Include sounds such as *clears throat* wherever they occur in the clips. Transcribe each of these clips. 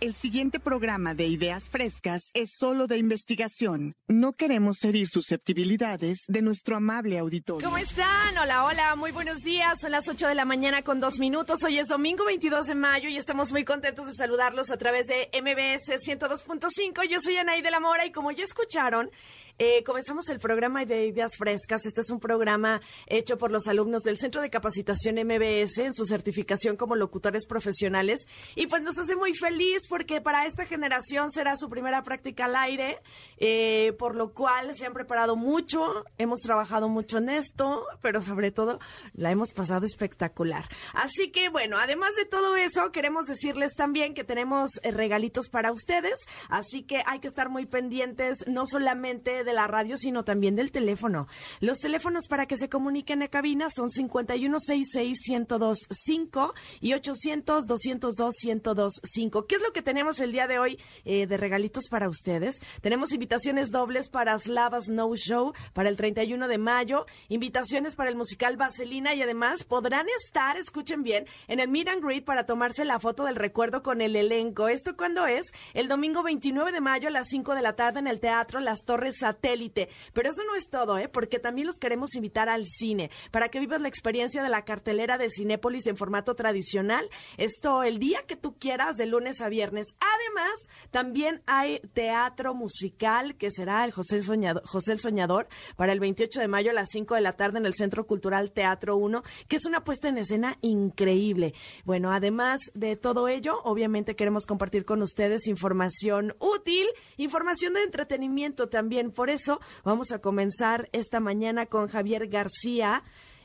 el siguiente programa de Ideas Frescas es solo de investigación. No queremos herir susceptibilidades de nuestro amable auditorio. ¿Cómo están? Hola, hola, muy buenos días. Son las 8 de la mañana con dos minutos. Hoy es domingo 22 de mayo y estamos muy contentos de saludarlos a través de MBS 102.5. Yo soy Anaí de la Mora y como ya escucharon, eh, comenzamos el programa de Ideas Frescas. Este es un programa hecho por los alumnos del Centro de Capacitación MBS en su certificación como locutores profesionales. Y pues nos hace muy feliz porque para esta generación será su primera práctica al aire, eh, por lo cual se han preparado mucho, hemos trabajado mucho en esto, pero sobre todo la hemos pasado espectacular. Así que bueno, además de todo eso, queremos decirles también que tenemos eh, regalitos para ustedes, así que hay que estar muy pendientes, no solamente de la radio, sino también del teléfono. Los teléfonos para que se comuniquen a cabina son 5166-1025 y 800-202-1025. ¿Qué es lo que tenemos el día de hoy eh, de regalitos para ustedes? Tenemos invitaciones dobles para Slavas No Show para el 31 de mayo, invitaciones para el musical Vaselina y además podrán estar, escuchen bien, en el Meet and Greet para tomarse la foto del recuerdo con el elenco. ¿Esto cuándo es? El domingo 29 de mayo a las 5 de la tarde en el Teatro Las Torres satélite. Pero eso no es todo, ¿eh? Porque también los queremos invitar al cine para que vivas la experiencia de la cartelera de Cinépolis en formato tradicional. Esto el día que tú quieras, de lunes a viernes. Además, también hay teatro musical que será el José el Soñador, José el Soñador para el 28 de mayo a las 5 de la tarde en el Centro Cultural Teatro 1, que es una puesta en escena increíble. Bueno, además de todo ello, obviamente queremos compartir con ustedes información útil, información de entretenimiento también eso vamos a comenzar esta mañana con Javier García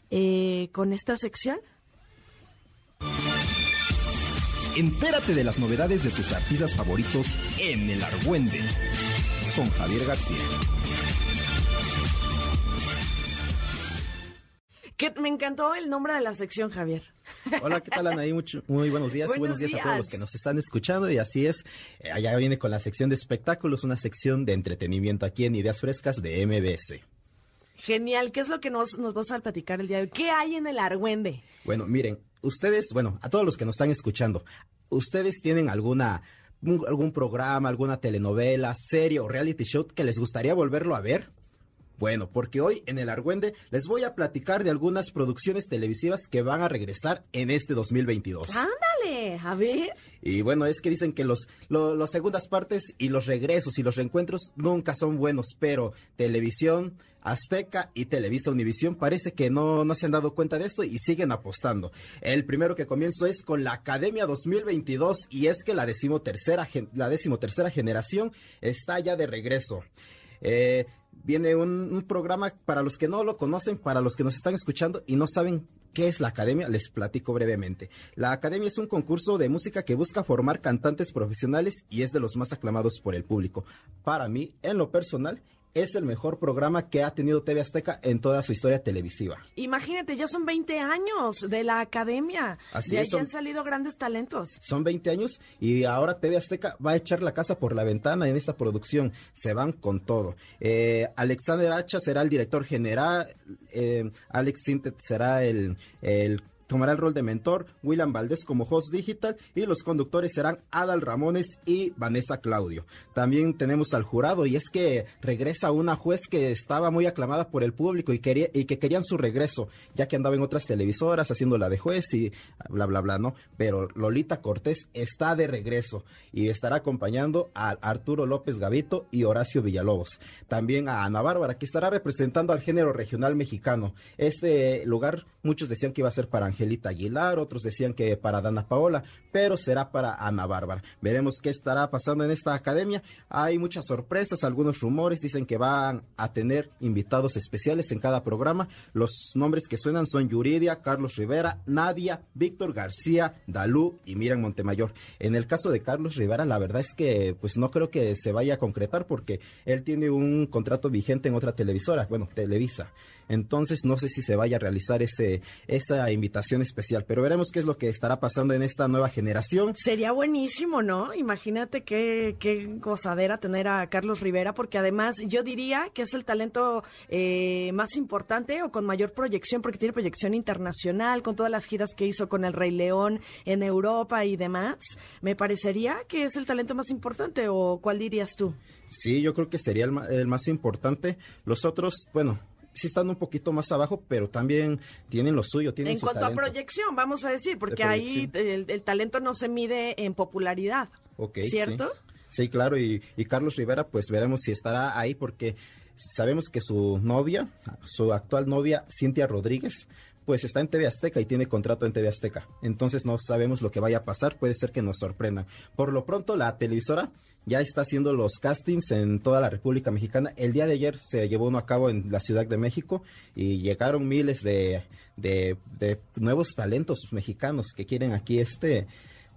eh, con esta sección. Entérate de las novedades de tus artistas favoritos en el Argüende con Javier García. Que me encantó el nombre de la sección, Javier. *laughs* Hola, ¿qué tal, Anaí? muy buenos días. Buenos, días, a todos los que nos están escuchando. Y así es, eh, allá viene con la sección de espectáculos, una sección de entretenimiento aquí en Ideas Frescas de MBS. Genial. ¿Qué es lo que nos, nos vas a platicar el día de hoy? ¿Qué hay en el Argüende? Bueno, miren, ustedes, bueno, a todos los que nos están escuchando, ¿ustedes tienen alguna algún programa, alguna telenovela, serie o reality show que les gustaría volverlo a ver? Bueno, porque hoy en el Argüende les voy a platicar de algunas producciones televisivas que van a regresar en este 2022. Ándale, a ver. Y bueno, es que dicen que los, las segundas partes y los regresos y los reencuentros nunca son buenos, pero televisión, Azteca y Televisa Univisión parece que no, no se han dado cuenta de esto y siguen apostando. El primero que comienzo es con la Academia 2022 y es que la decimotercera, la decimotercera generación está ya de regreso. Eh, viene un, programa para los que no lo conocen, para los que nos están escuchando y no saben qué es la academia, les platico brevemente. La academia es un concurso de música que busca formar cantantes profesionales y es de los más aclamados por el público. Para mí, en lo personal, es el mejor programa que ha tenido TV Azteca en toda su historia televisiva. Imagínate, ya son 20 años de la academia. Así de ahí han salido grandes talentos. Son 20 años y ahora TV Azteca va a echar la casa por la ventana en esta producción. Se van con todo. Eh, Alexander Hacha será el director general. Eh, Alex Sintet será el, el tomará el rol de mentor, William Valdés como host digital y los conductores serán Adal Ramones y Vanessa Claudio. También tenemos al jurado y es que regresa una juez que estaba muy aclamada por el público y, quería, y que querían su regreso, ya que andaba en otras televisoras haciendo la de juez y bla, bla, bla, ¿no? Pero Lolita Cortés está de regreso y estará acompañando a Arturo López Gavito y Horacio Villalobos. También a Ana Bárbara, que estará representando al género regional mexicano. Este lugar, muchos decían que iba a ser para Angelita Aguilar, otros decían que para Dana Paola, pero será para Ana Bárbara. Veremos qué estará pasando en esta academia. Hay muchas sorpresas, algunos rumores dicen que van a tener invitados especiales en cada programa. Los nombres que suenan son Yuridia, Carlos Rivera, Nadia, Víctor García, Dalú y Miran Montemayor. En el caso de Carlos Rivera, la verdad es que pues no creo que se vaya a concretar porque él tiene un contrato vigente en otra televisora, bueno, Televisa. Entonces no sé si se vaya a realizar ese, esa invitación especial, pero veremos qué es lo que estará pasando en esta nueva generación. Sería buenísimo, ¿no? Imagínate qué, qué gozadera tener a Carlos Rivera, porque además yo diría que es el talento eh, más importante o con mayor proyección, porque tiene proyección internacional, con todas las giras que hizo con el Rey León en Europa y demás. Me parecería que es el talento más importante, o cuál dirías tú? Sí, yo creo que sería el, el más importante. Los otros, bueno, sí están un poquito más abajo, pero también tienen lo suyo. Tienen en cuanto a proyección, vamos a decir, porque ahí el, talento no se mide en popularidad. ¿Cierto? Sí, claro, y, y Carlos Rivera, pues veremos si estará ahí, porque sabemos que su novia, su actual novia, Cintia Rodríguez, pues está en TV Azteca y tiene contrato en TV Azteca. Entonces no sabemos lo que vaya a pasar, puede ser que nos sorprendan. Por lo pronto, la televisora ya está haciendo los castings en toda la República Mexicana. El día de ayer se llevó uno a cabo en la Ciudad de México y llegaron miles de, de, de nuevos talentos mexicanos que quieren aquí este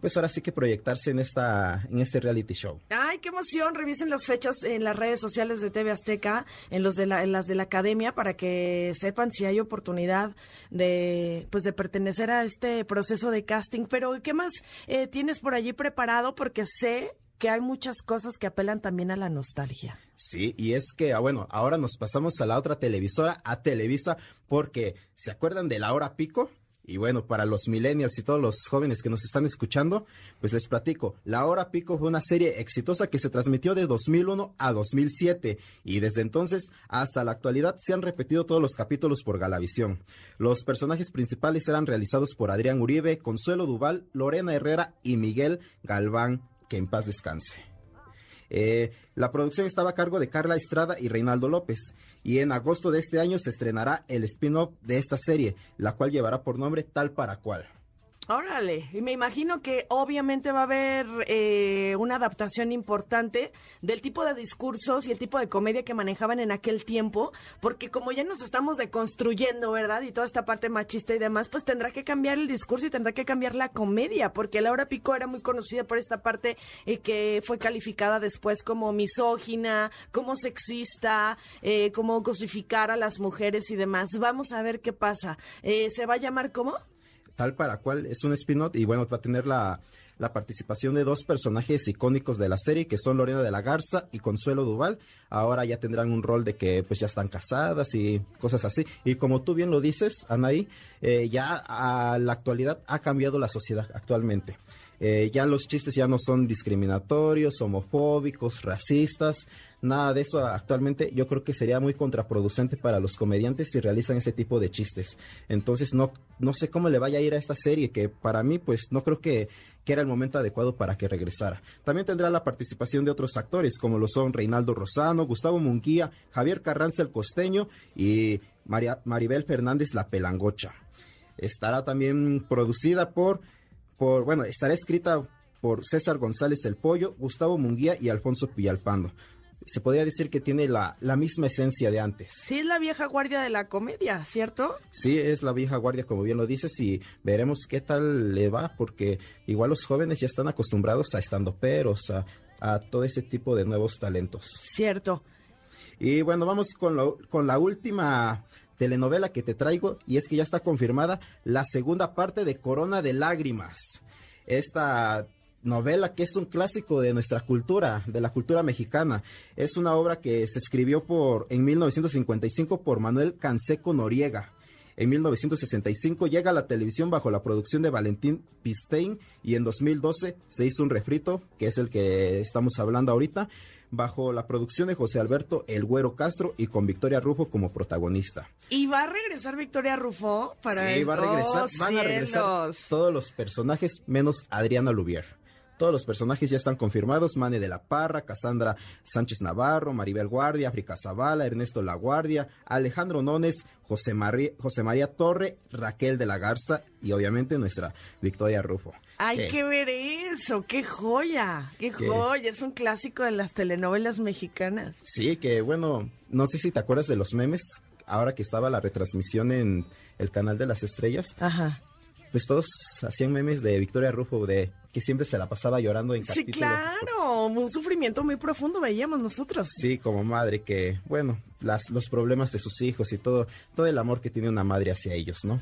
pues ahora sí que proyectarse en esta en este reality show. Ay, qué emoción. Revisen las fechas en las redes sociales de TV Azteca, en los de la, en las de la academia para que sepan si hay oportunidad de pues de pertenecer a este proceso de casting, pero ¿qué más eh, tienes por allí preparado porque sé que hay muchas cosas que apelan también a la nostalgia. Sí, y es que, ah, bueno, ahora nos pasamos a la otra televisora, a Televisa, porque ¿se acuerdan de la hora pico? Y bueno, para los millennials y todos los jóvenes que nos están escuchando, pues les platico. La Hora Pico fue una serie exitosa que se transmitió de 2001 a 2007 y desde entonces hasta la actualidad se han repetido todos los capítulos por Galavisión. Los personajes principales eran realizados por Adrián Uribe, Consuelo Duval, Lorena Herrera y Miguel Galván que en paz descanse. Eh, la producción estaba a cargo de Carla Estrada y Reinaldo López, y en agosto de este año se estrenará el spin-off de esta serie, la cual llevará por nombre Tal para Cual. Órale, y me imagino que obviamente va a haber eh, una adaptación importante del tipo de discursos y el tipo de comedia que manejaban en aquel tiempo, porque como ya nos estamos deconstruyendo, ¿verdad? Y toda esta parte machista y demás, pues tendrá que cambiar el discurso y tendrá que cambiar la comedia, porque Laura Pico era muy conocida por esta parte eh, que fue calificada después como misógina, como sexista, eh, como cosificar a las mujeres y demás. Vamos a ver qué pasa. ¿Se va a llamar cómo? Tal para cual es un spin-off y bueno, va a tener la, la participación de dos personajes icónicos de la serie, que son Lorena de la Garza y Consuelo Duval. Ahora ya tendrán un rol de que pues ya están casadas y cosas así. Y como tú bien lo dices, Anaí, eh, ya a la actualidad ha cambiado la sociedad actualmente. Eh, ya los chistes ya no son discriminatorios, homofóbicos, racistas, nada de eso actualmente yo creo que sería muy contraproducente para los comediantes si realizan este tipo de chistes. Entonces no, no sé cómo le vaya a ir a esta serie, que para mí pues no creo que, que era el momento adecuado para que regresara. También tendrá la participación de otros actores como lo son Reinaldo Rosano, Gustavo Munguía, Javier Carranza el Costeño y María, Maribel Fernández la Pelangocha. Estará también producida por bueno, estará escrita por César González El Pollo, Gustavo Munguía y Alfonso Pillalpando. Se podría decir que tiene la, la, misma esencia de antes. Sí, es la vieja guardia de la comedia, ¿cierto? Sí, es la vieja guardia, como bien lo dices, y veremos qué tal le va, porque igual los jóvenes ya están acostumbrados a estando peros, a, a todo ese tipo de nuevos talentos. Cierto. Y bueno, vamos con, lo, con la última telenovela que te traigo y es que ya está confirmada la segunda parte de Corona de Lágrimas. Esta novela que es un clásico de nuestra cultura, de la cultura mexicana. Es una obra que se escribió por en 1955 por Manuel Canseco Noriega. En 1965 llega a la televisión bajo la producción de Valentín Pistein y en 2012 se hizo un refrito, que es el que estamos hablando ahorita, bajo la producción de José Alberto El Güero Castro y con Victoria Rufo como protagonista. ¿Y va a regresar Victoria Rufo para Sí, va a regresar, van a regresar todos los personajes menos Adriana Lubier Todos los personajes ya están confirmados. Mane de la Parra, Cassandra Sánchez Navarro, Maribel Guardia, África Zavala, Ernesto La Guardia, Alejandro Nones, José, José María Torre, Raquel de la Garza y obviamente nuestra Victoria Rufo. Hay que ver eso, qué joya, qué joya, es un clásico de las telenovelas mexicanas. Sí, que bueno, no sé si te acuerdas de los memes, ahora que estaba la retransmisión en el canal de las estrellas. Ajá. Pues todos hacían memes de Victoria Rufo, de que siempre se la pasaba llorando en Sí, claro, un sufrimiento muy profundo veíamos nosotros. Sí, como madre, que bueno, las, los problemas de sus hijos y todo, todo el amor que tiene una madre hacia ellos, ¿no?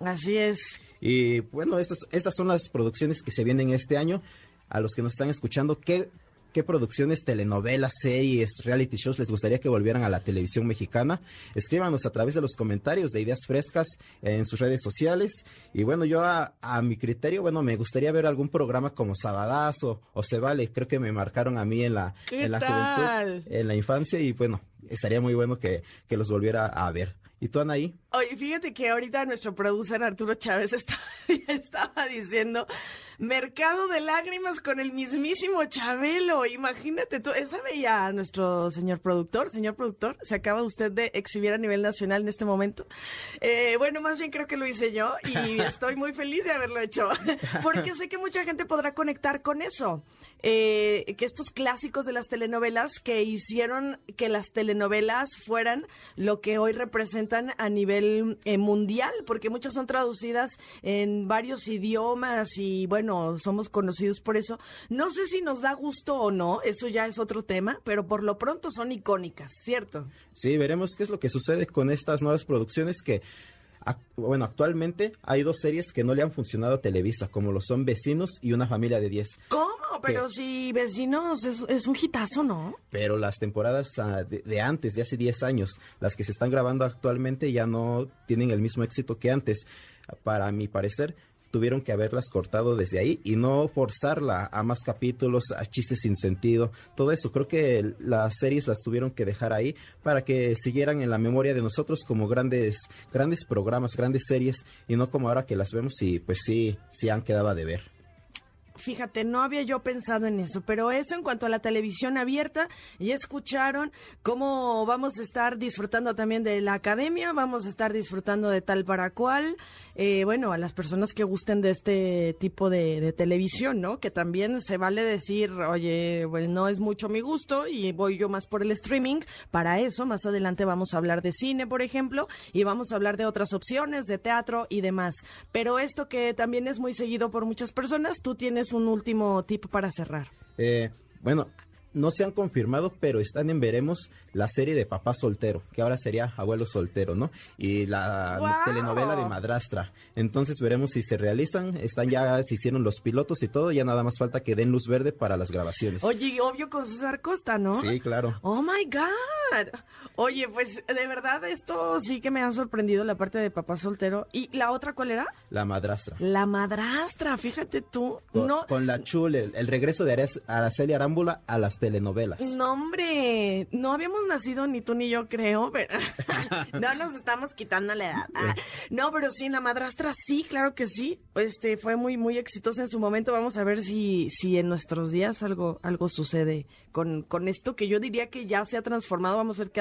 Así es. Y bueno, estas, estas son las producciones que se vienen este año. A los que nos están escuchando, ¿qué, qué producciones, telenovelas, series, reality shows les gustaría que volvieran a la televisión mexicana? Escríbanos a través de los comentarios de Ideas Frescas en sus redes sociales. Y bueno, yo a, mi criterio, bueno, me gustaría ver algún programa como Sabadazo o Se Vale. Creo que me marcaron a mí en la, en la juventud, en la infancia. Y bueno, estaría muy bueno que, que los volviera a ver. ¿Y tú, Anaí? Oye, fíjate que ahorita nuestro producer Arturo Chávez *laughs* estaba diciendo Mercado de lágrimas con el mismísimo Chabelo. Imagínate tú, esa veía a nuestro señor productor. Señor productor, se acaba usted de exhibir a nivel nacional en este momento. Eh, bueno, más bien creo que lo hice yo y *laughs* estoy muy feliz de haberlo hecho. *laughs* Porque sé que mucha gente podrá conectar con eso. Eh, que estos clásicos de las telenovelas que hicieron que las telenovelas fueran lo que hoy representan a nivel eh, mundial, porque muchas son traducidas en varios idiomas y bueno, bueno, somos conocidos por eso. No sé si nos da gusto o no, eso ya es otro tema, pero por lo pronto son icónicas, ¿cierto? Sí, veremos qué es lo que sucede con estas nuevas producciones que bueno, actualmente hay dos series que no le han funcionado a Televisa, como lo son Vecinos y Una familia de 10. ¿Cómo? Pero si Vecinos es, un hitazo, ¿no? Pero las temporadas ah, de, de, antes, de hace 10 años, las que se están grabando actualmente ya no tienen el mismo éxito que antes. Para mi parecer, tuvieron que haberlas cortado desde ahí y no forzarla a más capítulos, a chistes sin sentido, todo eso. Creo que las series las tuvieron que dejar ahí para que siguieran en la memoria de nosotros como grandes, grandes programas, grandes series y no como ahora que las vemos y pues sí, sí han quedado a deber. Fíjate, no había yo pensado en eso, pero eso en cuanto a la televisión abierta, ya escucharon cómo vamos a estar disfrutando también de la academia, vamos a estar disfrutando de tal para cual, eh, bueno, a las personas que gusten de este tipo de, televisión, ¿no? Que también se vale decir, oye, bueno, no es mucho mi gusto y voy yo más por el streaming, para eso más adelante vamos a hablar de cine, por ejemplo, y vamos a hablar de otras opciones, de teatro y demás. Pero esto que también es muy seguido por muchas personas, tú tienes un último tip para cerrar. Eh, bueno, no se han confirmado, pero están en veremos la serie de Papá Soltero, que ahora sería Abuelo Soltero, ¿no? Y la telenovela de Madrastra. Entonces veremos si se realizan, están ya, se hicieron los pilotos y todo, ya nada más falta que den luz verde para las grabaciones. Oye, obvio con César Costa, ¿no? Sí, claro. Oh my God. Oye, pues de verdad esto sí que me ha sorprendido la parte de Papá Soltero. ¿Y la otra cuál era? La Madrastra. La Madrastra, fíjate tú. Con, no... con la chule, el, regreso de Araceli Arámbula a las telenovelas. No, hombre, no habíamos nacido ni tú ni yo, creo, pero *laughs* no nos estamos quitando la edad. Ah, no, pero sí, la madrastra sí, claro que sí. Este fue muy muy exitosa en su momento. Vamos a ver si si en nuestros días algo algo sucede con con esto que yo diría que ya se ha transformado. Vamos a ver qué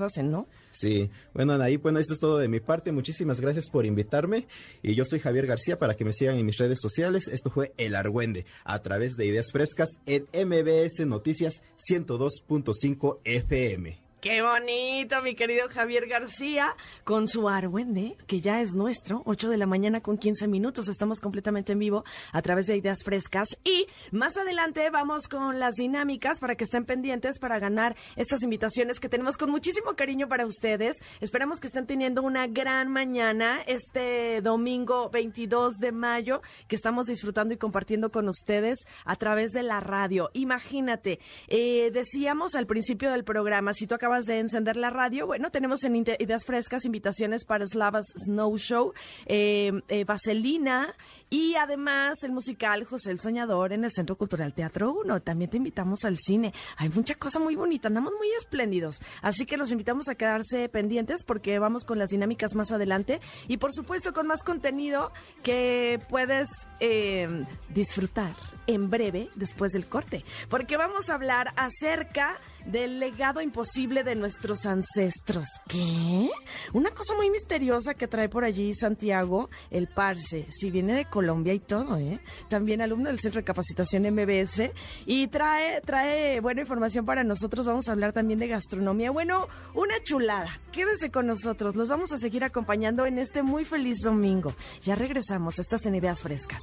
hacen, ¿no? Sí. Bueno, ahí bueno, esto es todo de mi parte. Muchísimas gracias por invitarme y yo soy Javier García para que me sigan en mis redes sociales. Esto fue El Argüende a través de Ideas Frescas en MBS Noticias 102.5 FM. Qué bonito, mi querido Javier García, con su Argüende, que ya es nuestro, 8 de la mañana con 15 minutos. Estamos completamente en vivo a través de Ideas Frescas. Y más adelante vamos con las dinámicas para que estén pendientes para ganar estas invitaciones que tenemos con muchísimo cariño para ustedes. Esperamos que estén teniendo una gran mañana este domingo 22 de mayo, que estamos disfrutando y compartiendo con ustedes a través de la radio. Imagínate, eh, decíamos al principio del programa, si tú acabas de encender la radio, bueno, tenemos en Ideas Frescas invitaciones para Slavas Snow Show, eh, eh, Vaselina Y además el musical José el Soñador en el Centro Cultural Teatro 1. También te invitamos al cine. Hay mucha cosa muy bonita, andamos muy espléndidos. Así que los invitamos a quedarse pendientes porque vamos con las dinámicas más adelante. Y por supuesto con más contenido que puedes eh, disfrutar en breve después del corte. Porque vamos a hablar acerca del legado imposible de nuestros ancestros. ¿Qué? Una cosa muy misteriosa que trae por allí Santiago, el Parse, si viene de y todo, ¿eh? También alumno del Centro de Capacitación MBS y trae, trae buena información para nosotros. Vamos a hablar también de gastronomía. Bueno, una chulada. Quédese con nosotros. Los vamos a seguir acompañando en este muy feliz domingo. Ya regresamos. Estas en Ideas Frescas.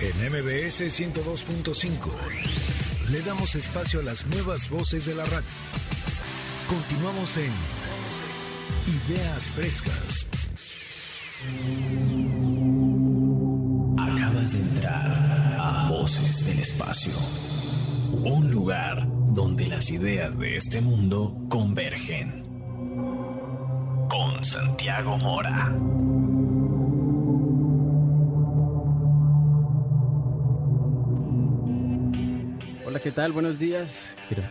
En MBS 102.5 le damos espacio a las nuevas voces de la radio. Continuamos en Ideas Frescas. Acabas de entrar a Voces del Espacio, un lugar donde las ideas de este mundo convergen. Con Santiago Mora. Hola, ¿qué tal? Buenos días. Quiero,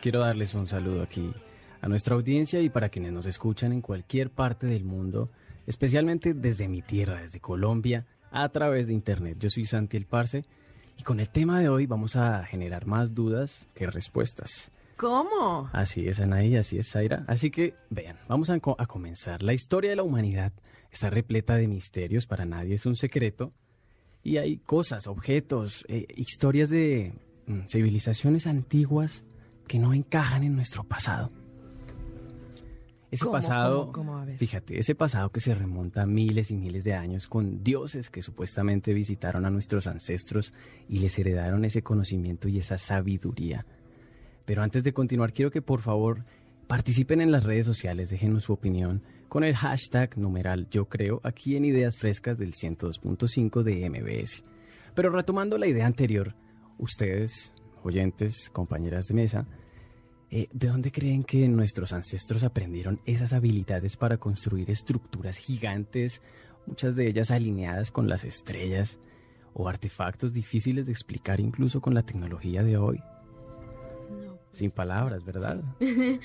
quiero darles un saludo aquí a nuestra audiencia y para quienes nos escuchan en cualquier parte del mundo, especialmente desde mi tierra, desde Colombia, a través de internet. Yo soy Santi El Parce y con el tema de hoy vamos a generar más dudas que respuestas. ¿Cómo? Así es, Anaí, así es, Zaira. Así que, vean, vamos a, co- a comenzar. La historia de la humanidad está repleta de misterios, para nadie es un secreto. Y hay cosas, objetos, eh, historias de mm, civilizaciones antiguas que no encajan en nuestro pasado. Ese ¿Cómo, pasado, cómo, cómo? A ver. fíjate, ese pasado que se remonta a miles y miles de años con dioses que supuestamente visitaron a nuestros ancestros y les heredaron ese conocimiento y esa sabiduría. Pero antes de continuar, quiero que por favor participen en las redes sociales, déjenos su opinión con el hashtag numeral yo creo aquí en Ideas Frescas del 102.5 de MBS. Pero retomando la idea anterior, ustedes, oyentes, compañeras de mesa, eh, ¿de dónde creen que nuestros ancestros aprendieron esas habilidades para construir estructuras gigantes, muchas de ellas alineadas con las estrellas, o artefactos difíciles de explicar incluso con la tecnología de hoy? Sin palabras, ¿verdad? *laughs*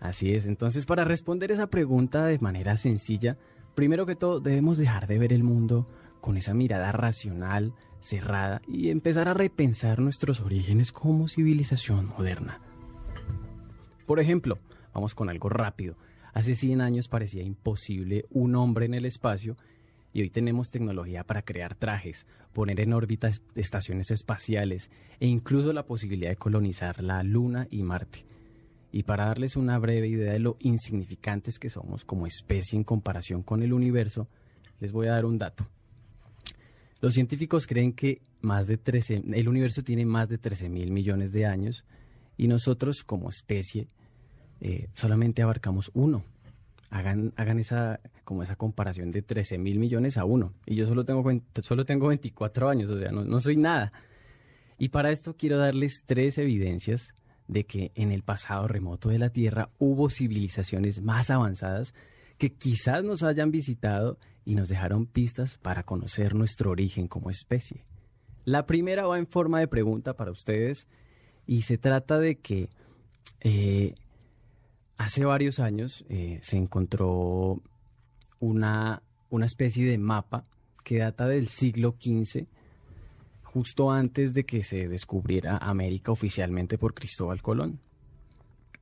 Así es. Entonces, para responder esa pregunta de manera sencilla, primero que todo debemos dejar de ver el mundo con esa mirada racional, cerrada, y empezar a repensar nuestros orígenes como civilización moderna. Por ejemplo, vamos con algo rápido. Hace 100 años parecía imposible un hombre en el espacio y hoy tenemos tecnología para crear trajes, poner en órbita es- estaciones espaciales e incluso la posibilidad de colonizar la Luna y Marte. Y para darles una breve idea de lo insignificantes que somos como especie en comparación con el universo, les voy a dar un dato. Los científicos creen que más de 13, el universo tiene más de 13 mil millones de años y nosotros como especie eh, solamente abarcamos uno. Hagan, hagan esa, como esa comparación de 13 mil millones a uno. Y yo solo tengo, solo tengo 24 años, o sea, no, no soy nada. Y para esto quiero darles tres evidencias de que en el pasado remoto de la Tierra hubo civilizaciones más avanzadas que quizás nos hayan visitado y nos dejaron pistas para conocer nuestro origen como especie. La primera va en forma de pregunta para ustedes y se trata de que eh, hace varios años eh, se encontró una, una especie de mapa que data del siglo XV, justo antes de que se descubriera América oficialmente por Cristóbal Colón.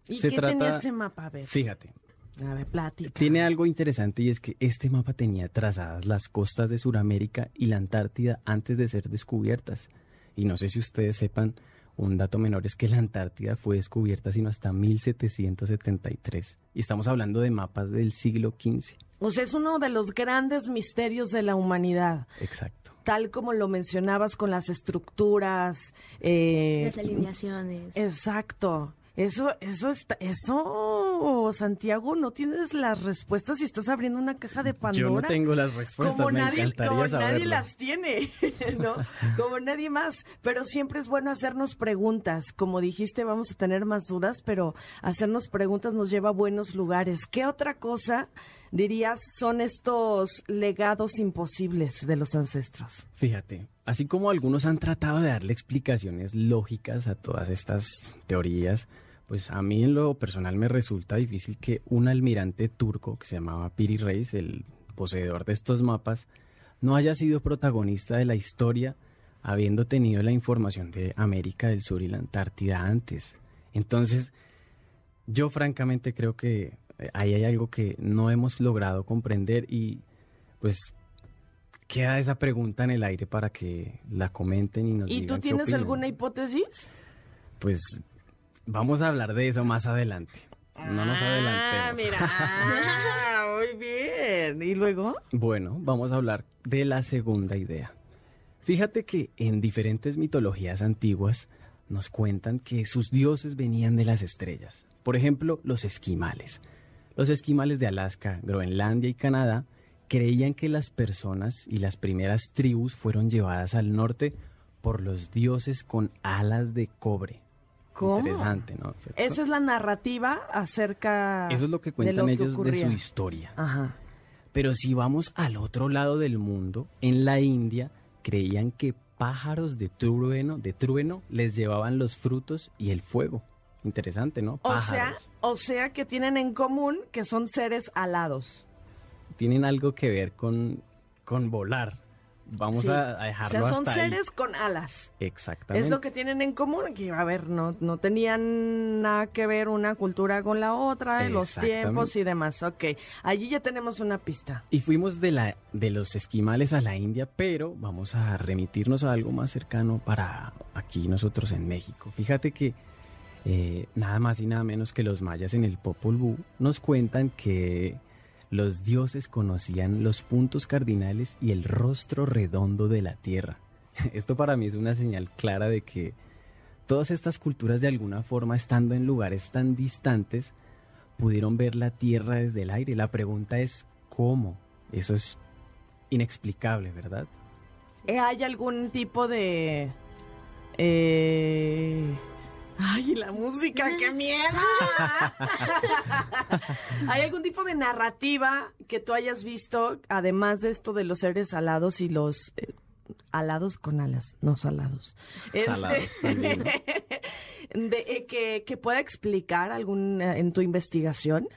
¿Y Se qué trata- tenía este mapa? A ver, Fíjate, a ver, plática. tiene algo interesante y es que este mapa tenía trazadas las costas de Sudamérica y la Antártida antes de ser descubiertas. Y no sé si ustedes sepan, un dato menor es que la Antártida fue descubierta sino hasta 1773. Y estamos hablando de mapas del siglo XV. O sea, es uno de los grandes misterios de la humanidad. Exacto. Tal como lo mencionabas con las estructuras. eh, Las alineaciones. Exacto. Eso, eso está, eso, Santiago, no tienes las respuestas si estás abriendo una caja de Pandora. Yo no tengo las respuestas, como me nadie, encantaría como nadie las tiene, *laughs* ¿no? Como nadie más. Pero siempre es bueno hacernos preguntas. Como dijiste, vamos a tener más dudas, pero hacernos preguntas nos lleva a buenos lugares. ¿Qué otra cosa dirías son estos legados imposibles de los ancestros? Fíjate, así como algunos han tratado de darle explicaciones lógicas a todas estas teorías, pues a mí en lo personal me resulta difícil que un almirante turco que se llamaba Piri Reis, el poseedor de estos mapas, no haya sido protagonista de la historia habiendo tenido la información de América del Sur y la Antártida antes. Entonces, yo francamente creo que eh, ahí hay algo que no hemos logrado comprender y pues queda esa pregunta en el aire para que la comenten y nos ¿Y digan tú qué tienes alguna hipótesis? Pues vamos a hablar de eso más adelante. No nos Ah, adelantemos. mira. *laughs* Ah, muy bien. ¿Y luego? Bueno, vamos a hablar de la segunda idea. Fíjate que en diferentes mitologías antiguas nos cuentan que sus dioses venían de las estrellas. Por ejemplo, los esquimales. Los esquimales de Alaska, Groenlandia y Canadá creían que las personas y las primeras tribus fueron llevadas al norte por los dioses con alas de cobre. ¿Cómo? Interesante, ¿no? ¿Cierto? Esa es la narrativa acerca Eso es lo que de cuentan que ellos de su historia. Ajá. Pero si vamos al otro lado del mundo, en la India, creían que pájaros de trueno, de trueno les llevaban los frutos y el fuego. Interesante, ¿no? O sea, o sea que tienen en común que son seres alados. Tienen algo que ver con, con volar. Vamos Sí. a, a O dejarlo sea, son hasta ahí. seres con alas. Exactamente. Es lo que tienen en común, que a ver, no, no tenían nada que ver una cultura con la otra, los tiempos y demás. Ok, allí ya tenemos una pista. Y fuimos de, la, de los esquimales a la India, pero vamos a remitirnos a algo más cercano para aquí nosotros en México. Fíjate que eh, nada más y nada menos que los mayas en el Popol Vuh nos cuentan que los dioses conocían los puntos cardinales y el rostro redondo de la tierra. *laughs* Esto para mí es una señal clara de que todas estas culturas de alguna forma, estando en lugares tan distantes, pudieron ver la tierra desde el aire. La pregunta es ¿cómo? Eso es inexplicable, ¿verdad? Eh, ¿Hay algún tipo de... eh, Ay, la música, qué miedo. *laughs* ¿Hay algún tipo de narrativa que tú hayas visto, además de esto de los seres alados y los eh, alados con alas, no salados? Salados *laughs* también. de, eh, que, que pueda explicar algún eh, en tu investigación.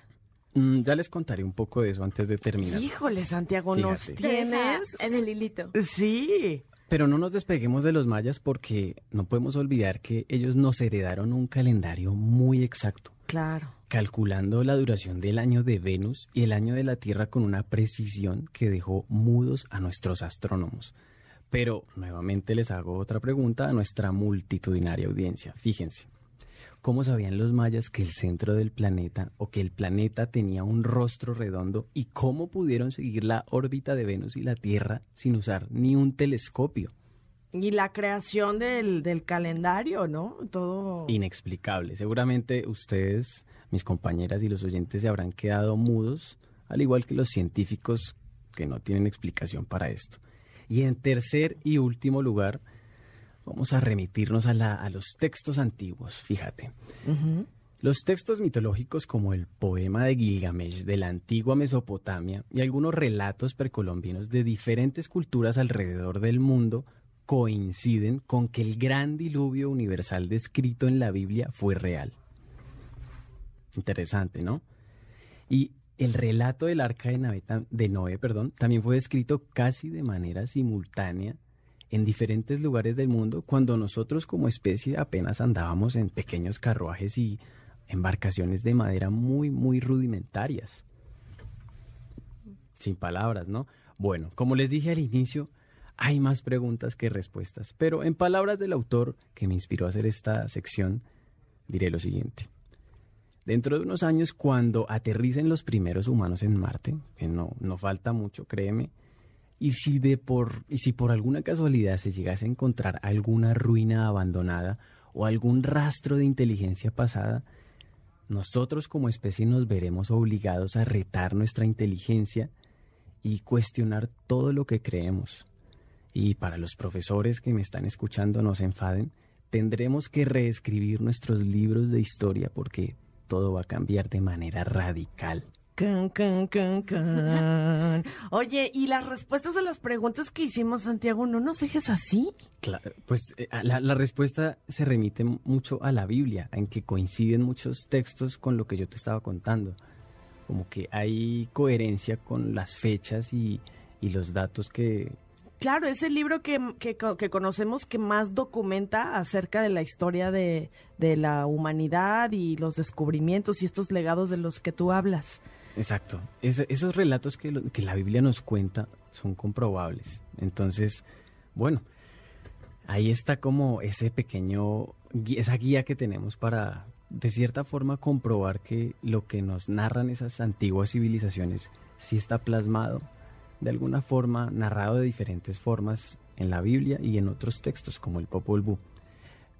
Mm, ya les contaré un poco de eso antes de terminar. Híjole, Santiago, nos Fíjate. Tienes. en el hilito. Sí. Pero no nos despeguemos de los mayas porque no podemos olvidar que ellos nos heredaron un calendario muy exacto, Claro. calculando la duración del año de Venus y el año de la Tierra con una precisión que dejó mudos a nuestros astrónomos. Pero nuevamente les hago otra pregunta a nuestra multitudinaria audiencia. Fíjense, ¿cómo sabían los mayas que el centro del planeta o que el planeta tenía un rostro redondo y cómo pudieron seguir la órbita de Venus y la Tierra sin usar ni un telescopio? Y la creación del, del calendario, ¿no? Todo. Inexplicable. Seguramente ustedes, mis compañeras y los oyentes se habrán quedado mudos, al igual que los científicos que no tienen explicación para esto. Y en tercer y último lugar, vamos a remitirnos a, la- a los textos antiguos, fíjate. Los textos mitológicos como el poema de Gilgamesh de la antigua Mesopotamia y algunos relatos precolombinos de diferentes culturas alrededor del mundo coinciden con que el gran diluvio universal descrito en la Biblia fue real. Interesante, ¿no? Y el relato del arca de Noé, de Noé, perdón, también fue descrito casi de manera simultánea en diferentes lugares del mundo cuando nosotros como especie apenas andábamos en pequeños carruajes y embarcaciones de madera muy, muy rudimentarias. Sin palabras, ¿no? Bueno, como les dije al inicio, hay más preguntas que respuestas, pero en palabras del autor que me inspiró a hacer esta sección, diré lo siguiente. Dentro de unos años, cuando aterricen los primeros humanos en Marte, que no, no falta mucho, créeme, y si, de por, y si por alguna casualidad se llegase a encontrar alguna ruina abandonada o algún rastro de inteligencia pasada, nosotros como especie nos veremos obligados a retar nuestra inteligencia y cuestionar todo lo que creemos. Y para los profesores que me están escuchando, no se enfaden, tendremos que reescribir nuestros libros de historia porque todo va a cambiar de manera radical. Can, can, can, can. Oye, y las respuestas a las preguntas que hicimos, Santiago, ¿no nos dejes así? Claro, pues eh, la, la, respuesta se remite mucho a la Biblia, en que coinciden muchos textos con lo que yo te estaba contando. Como que hay coherencia con las fechas y, y los datos que, Claro, es el libro que, que, que, conocemos que más documenta acerca de la historia de, de, la humanidad y los descubrimientos y estos legados de los que tú hablas. Exacto. esos relatos que, que la Biblia nos cuenta son comprobables. Entonces, bueno, ahí está como ese pequeño, esa guía que tenemos para, de cierta forma, comprobar que lo que nos narran esas antiguas civilizaciones sí está plasmado de alguna forma narrado de diferentes formas en la Biblia y en otros textos como el Popol Vuh.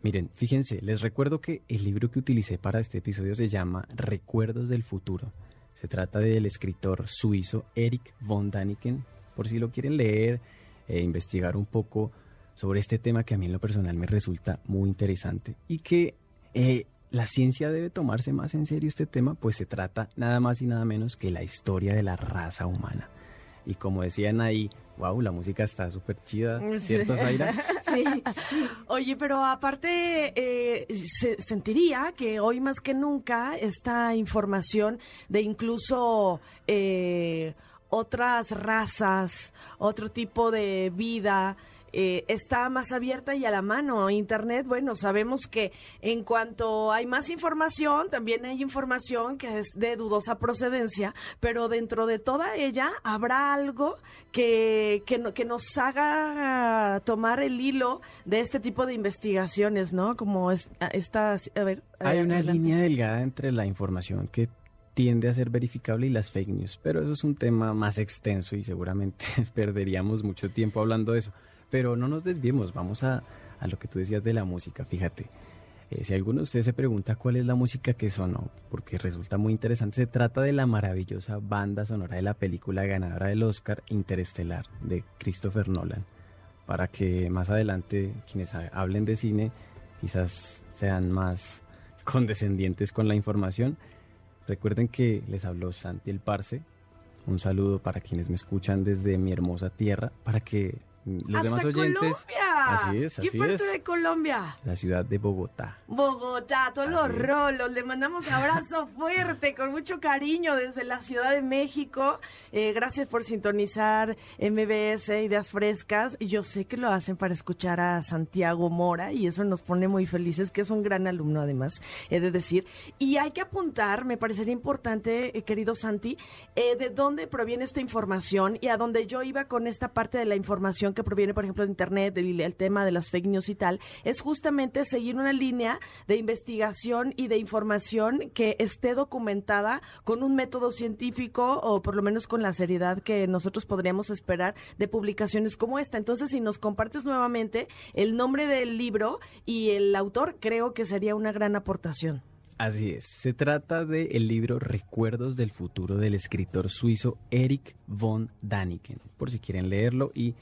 Miren, fíjense, les recuerdo que el libro que utilicé para este episodio se llama Recuerdos del Futuro. Se trata del escritor suizo Eric von Daniken, por si lo quieren leer e investigar un poco sobre este tema que a mí en lo personal me resulta muy interesante y que eh, la ciencia debe tomarse más en serio este tema, pues se trata nada más y nada menos que la historia de la raza humana. Y como decían ahí, wow, la música está súper chida, ¿cierto, Zaira? *laughs* Sí. Oye, pero aparte, eh, se, sentiría que hoy más que nunca esta información de incluso eh, otras razas, otro tipo de vida, eh, está más abierta y a la mano. Internet, bueno, sabemos que en cuanto hay más información, también hay información que es de dudosa procedencia, pero dentro de toda ella habrá algo que, que, que nos haga tomar el hilo de este tipo de investigaciones, ¿no? Como estas, a ver. Hay una línea delgada entre la información que tiende a ser verificable y las fake news, pero eso es un tema más extenso y seguramente *laughs* perderíamos mucho tiempo hablando de eso. Pero no nos desviemos, vamos a, a lo que tú decías de la música. Fíjate, eh, si alguno de ustedes se pregunta cuál es la música que sonó, porque resulta muy interesante, se trata de la maravillosa banda sonora de la película ganadora del Oscar Interestelar de Christopher Nolan. Para que más adelante quienes hablen de cine quizás sean más *laughs* condescendientes con la información. Recuerden que les habló Santi el Parce. Un saludo para quienes me escuchan desde mi hermosa tierra, para que los demás oyentes. Colombia. Así es, así ¿Qué parte de Colombia? La ciudad de Bogotá. Bogotá, todos los rolos. Le mandamos abrazo *laughs* fuerte, con mucho cariño desde la Ciudad de México. Eh, gracias por sintonizar MBS Ideas Frescas. Yo sé que lo hacen para escuchar a Santiago Mora y eso nos pone muy felices, que es un gran alumno además, he de decir. Y hay que apuntar, me parecería importante, eh, querido Santi, eh, de dónde proviene esta información y a dónde yo iba con esta parte de la información que proviene, por ejemplo, de Internet, del el tema de las fake news y tal, es justamente seguir una línea de investigación y de información que esté documentada con un método científico o por lo menos con la seriedad que nosotros podríamos esperar de publicaciones como esta. Entonces, si nos compartes nuevamente el nombre del libro y el autor, creo que sería una gran aportación. Así es, se trata del el libro Recuerdos del futuro del escritor suizo Eric von Daniken, por si quieren leerlo y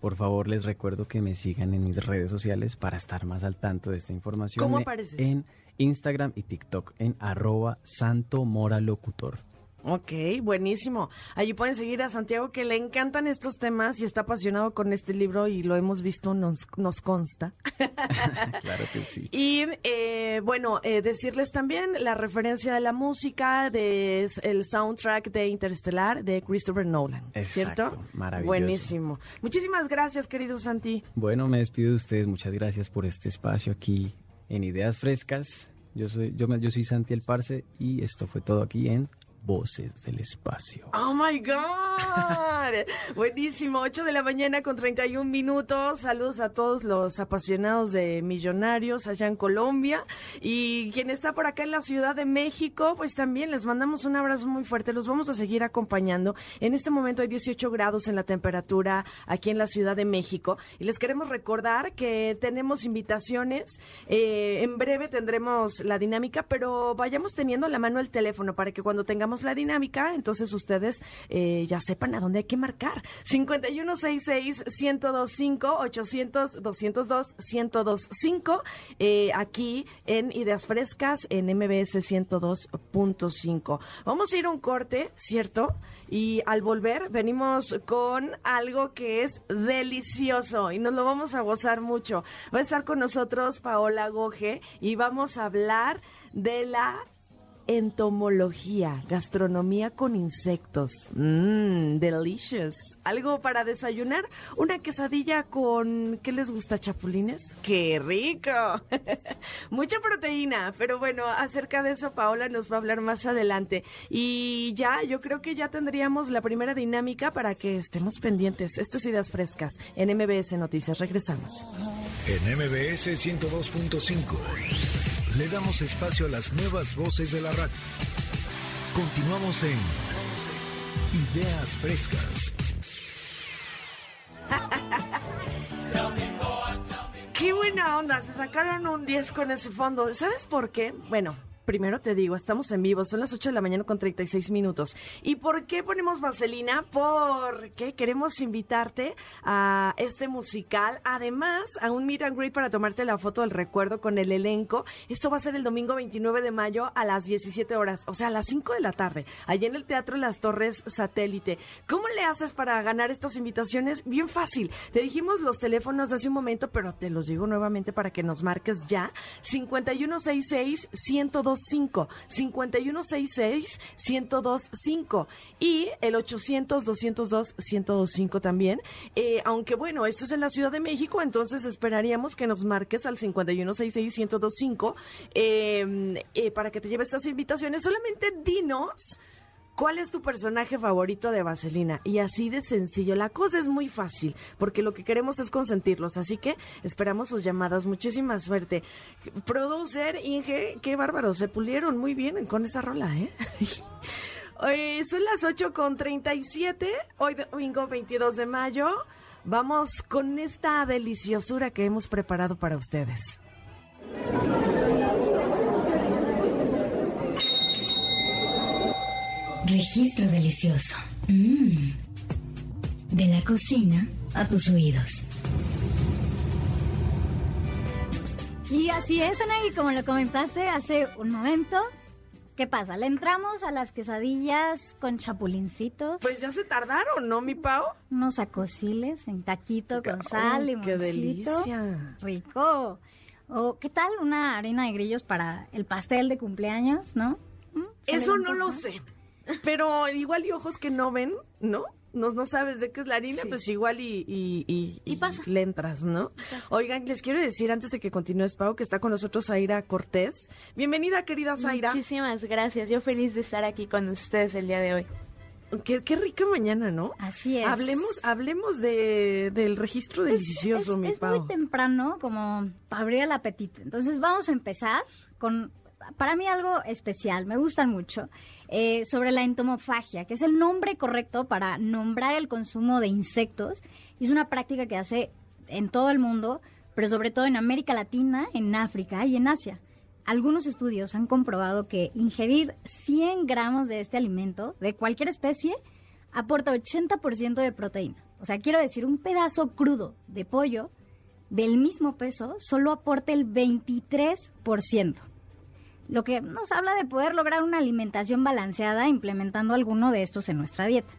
por favor, les recuerdo que me sigan en mis redes sociales para estar más al tanto de esta información. ¿Cómo apareces? En Instagram y TikTok en arroba santomoralocutor. Ok, buenísimo. Allí pueden seguir a Santiago que le encantan estos temas y está apasionado con este libro y lo hemos visto, nos, nos consta. *laughs* claro que sí. Y eh, bueno, eh, decirles también la referencia de la música de el soundtrack de Interestelar de Christopher Nolan, Exacto, ¿cierto? Maravilloso. Buenísimo. Muchísimas gracias, querido Santi. Bueno, me despido de ustedes. Muchas gracias por este espacio aquí en Ideas Frescas. Yo soy, yo, yo soy Santi El Parce y esto fue todo aquí en Voces del Espacio. Oh my God. *laughs* Buenísimo. 8 de la mañana con 31 minutos. Saludos a todos los apasionados de Millonarios allá en Colombia. Y quien está por acá en la Ciudad de México, pues también les mandamos un abrazo muy fuerte. Los vamos a seguir acompañando. En este momento hay 18 grados en la temperatura aquí en la Ciudad de México. Y les queremos recordar que tenemos invitaciones. Eh, en breve tendremos la dinámica, pero vayamos teniendo a la mano el teléfono para que cuando tengamos la dinámica, entonces ustedes eh, ya sepan a dónde hay que marcar. 5166-1025, 800-202-1025, eh, aquí en Ideas Frescas, en MBS 102.5. Vamos a ir un corte, ¿cierto? Y al volver venimos con algo que es delicioso y nos lo vamos a gozar mucho. Va a estar con nosotros Paola Goje y vamos a hablar de la entomología, gastronomía con insectos. Mmm, delicious. ¿Algo para desayunar? ¿Una quesadilla con... ¿Qué les gusta, chapulines? ¡Qué rico! *laughs* Mucha proteína, pero bueno, acerca de eso Paola nos va a hablar más adelante. Y ya, yo creo que ya tendríamos la primera dinámica para que estemos pendientes. Esto es Ideas Frescas en MBS Noticias. Regresamos. En MBS 102.5 le damos espacio a las nuevas voces de la radio. Continuamos en Ideas Frescas. *laughs* Qué buena onda, se sacaron un 10 con ese fondo. ¿Sabes por qué? Bueno, primero te digo, estamos en vivo, son las 8 de la mañana con 36 minutos. ¿Y por qué ponemos vaselina? Porque queremos invitarte a este musical, además a un meet and greet para tomarte la foto del recuerdo con el elenco. Esto va a ser el domingo 29 de mayo a las 17 horas, o sea, a las 5 de la tarde, allá en el Teatro Las Torres Satélite. ¿Cómo le haces para ganar estas invitaciones? Bien fácil. Te dijimos los teléfonos hace un momento, pero te los digo nuevamente para que nos marques ya. 5166 102 5166 1025 y el 800 202 1025 también. Eh, aunque bueno, esto es en la Ciudad de México, entonces esperaríamos que nos marques al 5166 1025 eh, eh, para que te lleve estas invitaciones. Solamente dinos ¿Cuál es tu personaje favorito de Vaselina? Y así de sencillo. La cosa es muy fácil, porque lo que queremos es consentirlos. Así que esperamos sus llamadas. Muchísima suerte. Producer, Inge, qué bárbaro. Se pulieron muy bien con esa rola, ¿eh? *laughs* Hoy son las 8 con 37. Hoy domingo 22 de mayo. Vamos con esta deliciosura que hemos preparado para ustedes. Registro delicioso. Mm. De la cocina a tus oídos. Y así es, Anagui, como lo comentaste hace un momento. ¿Qué pasa? ¿Le entramos a las quesadillas con chapulincitos? Pues ya se tardaron, ¿no, mi Pau? Unos acosiles en taquito con sal y ¡Qué delicia! Rico. O, ¿qué tal una harina de grillos para el pastel de cumpleaños, no? ¿Mm? Eso no lo sé. Pero igual y ojos que no ven, ¿no? No, no sabes de qué es la harina, pues igual y, y, y, pasa. le entras, ¿no? Oigan, les quiero decir antes de que continúes, Pau, que está con nosotros Zaira Cortés. Bienvenida, querida Zaira. Muchísimas gracias. Yo feliz de estar aquí con ustedes el día de hoy. Qué, qué rica mañana, ¿no? Así es. Hablemos, hablemos de, del registro delicioso, mi es Pau. muy temprano como para abrir el apetito. Entonces vamos a empezar con, para mí algo especial, me gustan mucho. Eh, sobre la entomofagia, que es el nombre correcto para nombrar el consumo de insectos. Es una práctica que hace en todo el mundo, pero sobre todo en América Latina, en África y en Asia. Algunos estudios han comprobado que ingerir 100 gramos de este alimento, de cualquier especie, aporta 80% de proteína. O sea, quiero decir, un pedazo crudo de pollo del mismo peso solo aporta el 23% lo que nos habla de poder lograr una alimentación balanceada implementando alguno de estos en nuestra dieta.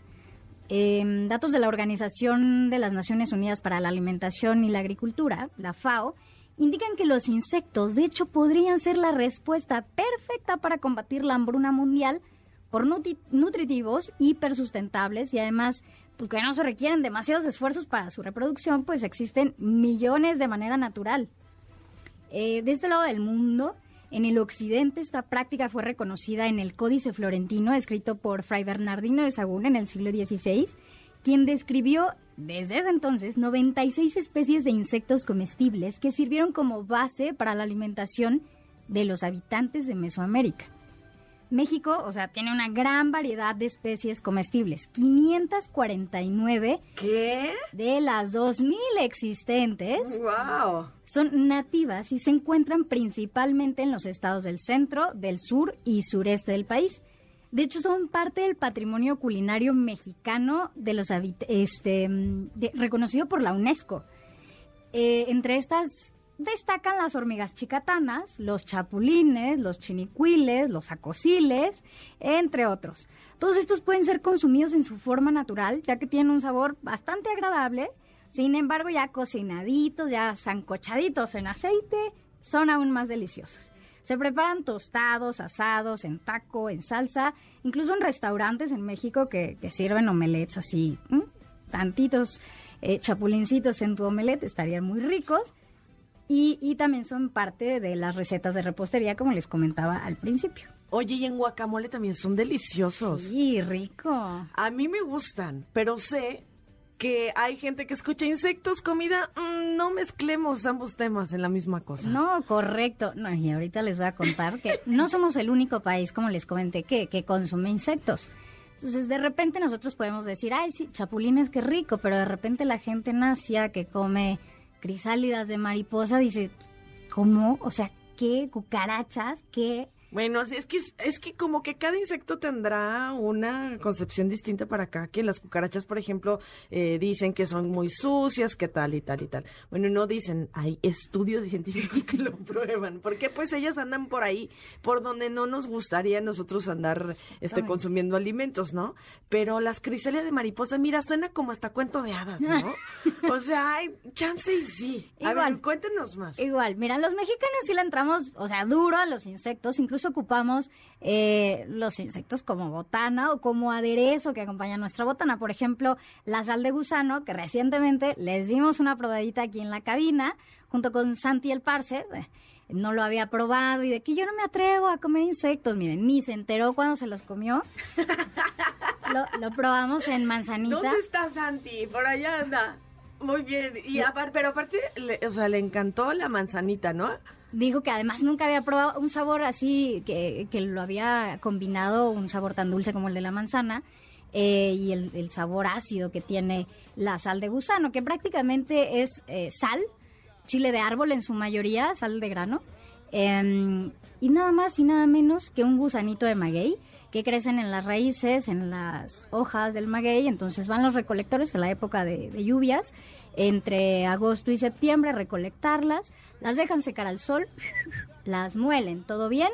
Em, datos de la Organización de las Naciones Unidas para la Alimentación y la Agricultura, la FAO, indican que los insectos, de hecho, podrían ser la respuesta perfecta para combatir la hambruna mundial por nutritivos, hipersustentables y además pues, que no se requieren demasiados esfuerzos para su reproducción, pues existen millones de manera natural. Eh, de este lado del mundo, En el occidente esta práctica fue reconocida en el Códice Florentino, escrito por Fray Bernardino de Sagún en el siglo XVI, quien describió desde ese entonces 96 especies de insectos comestibles que sirvieron como base para la alimentación de los habitantes de Mesoamérica. México, o sea, tiene una gran variedad de especies comestibles. 549 ¿Qué? de las 2000 existentes ¡Wow! son nativas y se encuentran principalmente en los estados del centro, del sur y sureste del país. De hecho, son parte del patrimonio culinario mexicano de los este, mm, de- reconocido por la UNESCO. Eh, entre estas destacan las hormigas chicatanas, los chapulines, los chinicuiles, los acosiles, entre otros. Todos estos pueden ser consumidos en su forma natural, ya que tienen un sabor bastante agradable. Sin embargo, ya cocinaditos, ya zancochaditos en aceite, son aún más deliciosos. Se preparan tostados, asados, en taco, en salsa, incluso en restaurantes en México que, sirven omelets así, tantitos eh, chapulincitos en tu omelette estarían muy ricos. Y, y también son parte de las recetas de repostería, como les comentaba al principio. Oye, y en guacamole también son deliciosos. Sí, rico. A mí me gustan, pero sé que hay gente que escucha insectos, comida. mm, no mezclemos ambos temas en la misma cosa. No, correcto. No, y ahorita les voy a contar que *laughs* no somos el único país, como les comenté, que, que consume insectos. Entonces, de repente nosotros podemos decir, ay, sí, chapulines, qué rico, pero de repente la gente en Asia que come crisálidas de mariposa dice, ¿cómo? O sea, ¿qué? ¿Cucarachas? ¿Qué? Bueno, es que es que como que cada insecto tendrá una concepción distinta para acá. Que las cucarachas, por ejemplo, eh, dicen que son muy sucias, que tal y tal y tal. Bueno, no dicen, hay estudios *laughs* científicos que lo prueban. Porque pues ellas andan por ahí, por donde no nos gustaría nosotros andar este consumiendo alimentos, ¿no? Pero las crisalias de mariposa, mira, suena como hasta cuento de hadas, ¿no? *laughs* o sea, hay chance y sí. A Igual. ver, cuéntenos más. Igual, mira, los mexicanos sí le entramos, o sea, duro a los insectos, incluso ocupamos eh, los insectos como botana o como aderezo que acompaña nuestra botana. Por ejemplo, la sal de gusano, que recientemente les dimos una probadita aquí en la cabina, junto con Santi el Parce. eh, No lo había probado y de que yo no me atrevo a comer insectos. Miren, ni se enteró cuando se los comió. *laughs* lo, lo probamos en manzanita. ¿Dónde está Santi? Por allá anda. Muy bien. Y aparte, pero aparte, le- o sea, le encantó la manzanita, ¿no? Dijo que además nunca había probado un sabor así, que, que lo había combinado, un sabor tan dulce como el de la manzana, eh, y el, el sabor ácido que tiene la sal de gusano, que prácticamente es eh, sal, chile de árbol en su mayoría, sal de grano, em, y nada más y nada menos que un gusanito de maguey, que crecen en las raíces, en las hojas del maguey, entonces van los recolectores en la época de, de lluvias, entre agosto y septiembre recolectarlas, las dejan secar al sol, las muelen, todo bien,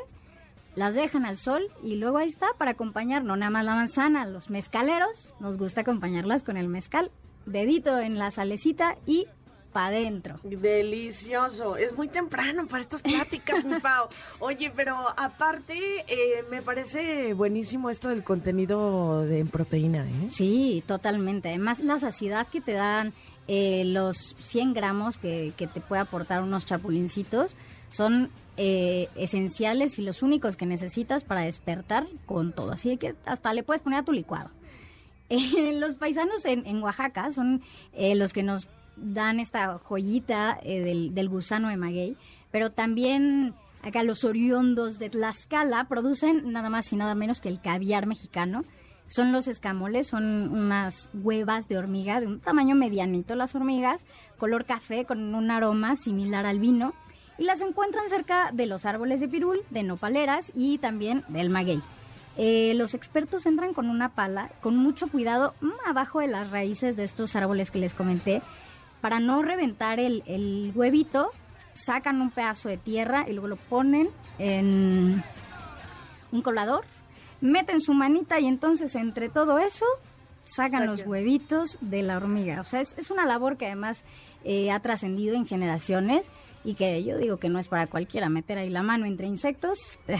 las dejan al sol y luego ahí está para acompañar, no nada más la manzana, los mezcaleros, nos gusta acompañarlas con el mezcal, dedito en la salecita y pa' adentro. Delicioso. Es muy temprano para estas pláticas, mi *laughs* Pau. Oye, pero aparte, eh, me parece buenísimo esto del contenido de en proteína, ¿eh? Sí, totalmente. Además, la saciedad que te dan eh, los 100 gramos que, te puede aportar unos chapulincitos son eh, esenciales y los únicos que necesitas para despertar con todo. Así que hasta le puedes poner a tu licuado. *laughs* Eh, los paisanos en, Oaxaca son eh, los que nos dan esta joyita del, del gusano de maguey, pero también acá los oriondos de Tlaxcala producen nada más y nada menos que el caviar mexicano. Son los escamoles, son unas huevas de hormiga de un tamaño medianito las hormigas, color café con un aroma similar al vino y las encuentran cerca de los árboles de pirul, de nopaleras y también del maguey. Eh, los expertos entran con una pala, con mucho cuidado, mm, abajo de las raíces de estos árboles que les comenté, para no reventar el, el huevito, sacan un pedazo de tierra y luego lo ponen en un colador, meten su manita y entonces entre todo eso sacan los huevitos de la hormiga. O sea, es, es una labor que además eh, ha trascendido en generaciones y que yo digo que no es para cualquiera meter ahí la mano entre insectos. *laughs*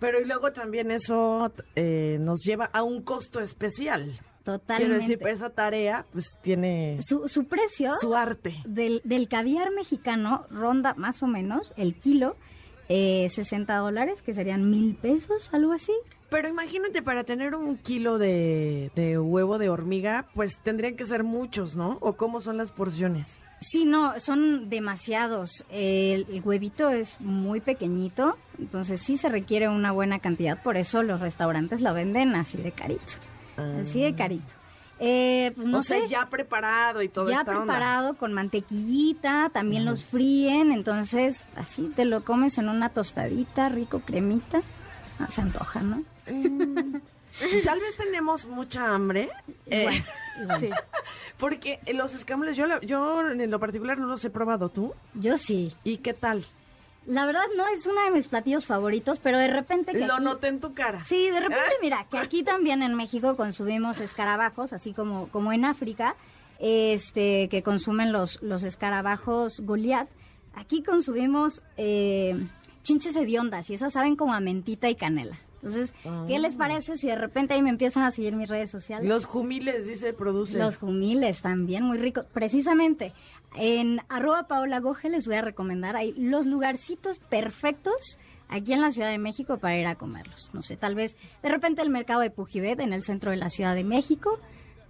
Pero y luego también eso eh, nos lleva a un costo especial. Quiero Totalmente. decir, esa tarea pues tiene Su, su precio su arte. del, del caviar mexicano ronda más o menos el kilo eh, 60 dólares, que serían mil pesos, algo así. Pero imagínate, para tener un kilo de, de huevo de hormiga, pues tendrían que ser muchos, ¿no? ¿O cómo son las porciones? Sí, no, son demasiados. El, el huevito es muy pequeñito, entonces sí se requiere una buena cantidad, por eso los restaurantes lo venden así de carito. Así de carito. Eh, pues no o sea, sé, ya preparado y todo ya esta onda. preparado con mantequillita, también los fríen, entonces así te lo comes en una tostadita, rico cremita. Ah, se antoja, ¿no? Tal vez tenemos mucha hambre. eh, Igual, igual. Sí. *laughs* porque los escamoles, yo, yo en lo particular no los he probado. ¿Tú? Yo sí. ¿Y qué tal? La verdad no es uno de mis platillos favoritos, pero de repente que Lo aquí- noté en tu cara. Sí, de repente, mira, que aquí también en México consumimos escarabajos, así como, como en África, este, que consumen los, los escarabajos Goliath. Aquí consumimos eh, chinches hediondas y esas saben como a mentita y canela. Entonces, ¿qué les parece si de repente ahí me empiezan a seguir mis redes sociales? Los jumiles, dice, producen. Los jumiles también, muy ricos. Precisamente, en arroba Paola Goge les voy a recomendar ahí los lugarcitos perfectos aquí en la Ciudad de México para ir a comerlos. No sé, tal vez de repente el mercado de Pujibet en el centro de la Ciudad de México.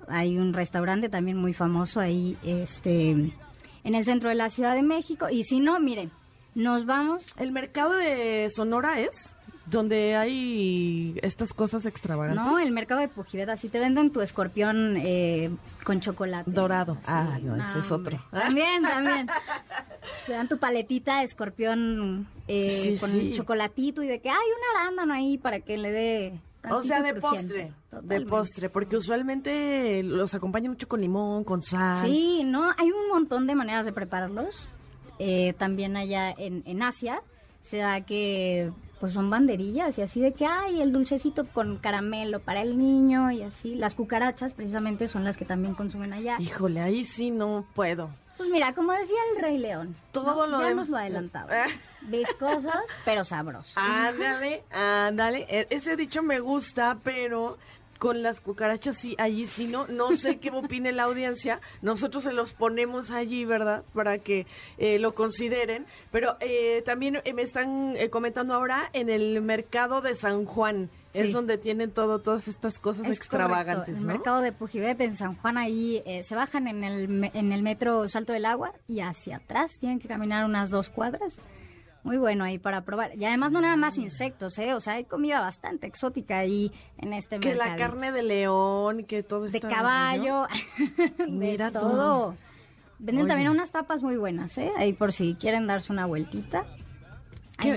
Hay un restaurante también muy famoso ahí este, en el centro de la Ciudad de México. Y si no, miren, nos vamos ¿El mercado de Sonora es? Donde hay estas cosas extravagantes. No, el mercado de Pujibet, así te venden tu escorpión eh, con chocolate. Dorado. Ah, no, ese es otro. También, *laughs* también. Te dan tu paletita de escorpión eh, Sí, con sí. chocolatito y de que hay un arándano ahí para que le dé. O sea, de postre. De postre, porque usualmente los acompañan mucho con limón, con sal. Sí, no, hay un montón de maneras de prepararlos. Eh, también allá en, en Asia se da que pues son banderillas y así de que hay el dulcecito con caramelo para el niño y así. Las cucarachas precisamente son las que también consumen allá. Híjole, ahí sí no puedo. Pues mira, como decía el Rey León, Todo ¿no? lo ya nos lo adelantaba. Viscosos, pero sabrosos. Ándale, ándale. E- Ese dicho me gusta, pero con las cucarachas sí, allí sí no. No sé qué opine la audiencia. Nosotros se los ponemos allí, ¿verdad? Para que eh, lo consideren. Pero eh, también eh, me están eh, comentando ahora en el mercado de San Juan. Es donde tienen todo, todas estas cosas Es extravagantes, correcto. El ¿no? mercado de Pujibet en San Juan, ahí eh, se bajan en el, en el metro Salto del Agua y hacia atrás tienen que caminar unas dos cuadras. Muy bueno ahí para probar. Y además no nada más insectos, ¿eh? O sea, hay comida bastante exótica ahí en este Que mercado. la carne de león, que todo de caballo, *laughs* de Mira todo. todo. Venden Oye. también unas tapas muy buenas, ¿eh? Ahí por si quieren darse una vueltita.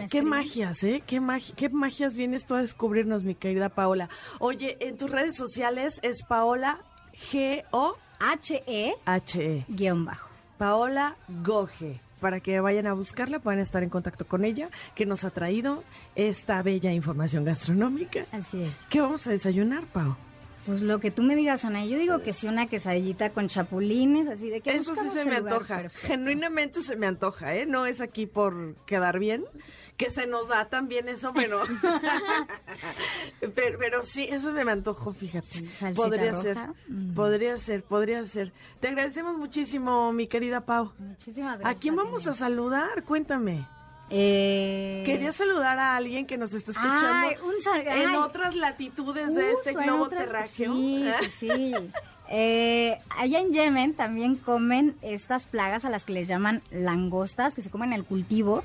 ¿Qué, magias, ¿eh? ¿Qué, magi- ¿Qué magias vienes tú a descubrirnos, mi querida Paola? Oye, en tus redes sociales es Paola G-O-H-E. H-E guion bajo. Paola Goge. Para que vayan a buscarla, puedan estar en contacto con ella, que nos ha traído esta bella información gastronómica. Así es. ¿Qué vamos a desayunar, Pao? Pues lo que tú me digas, Ana. Yo digo que sí, una quesadillita con chapulines, así de que Eso sí se me antoja. perfecto. Genuinamente se me antoja, ¿eh? No es aquí por quedar bien, que se nos da también eso, pero... *laughs* pero, pero sí, eso me antojó, fíjate. podría roja. ser, Mm. podría ser, podría ser. Te agradecemos muchísimo, mi querida Pau. Muchísimas ¿A gracias. quién vamos a saludar? Cuéntame. Eh... Quería saludar a alguien que nos está escuchando Ay, un sal- en ay. otras latitudes de este globo otras- terráqueo. Sí, sí, sí. *laughs* Eh, allá en Yemen también comen estas plagas a las que les llaman langostas, que se comen en el cultivo.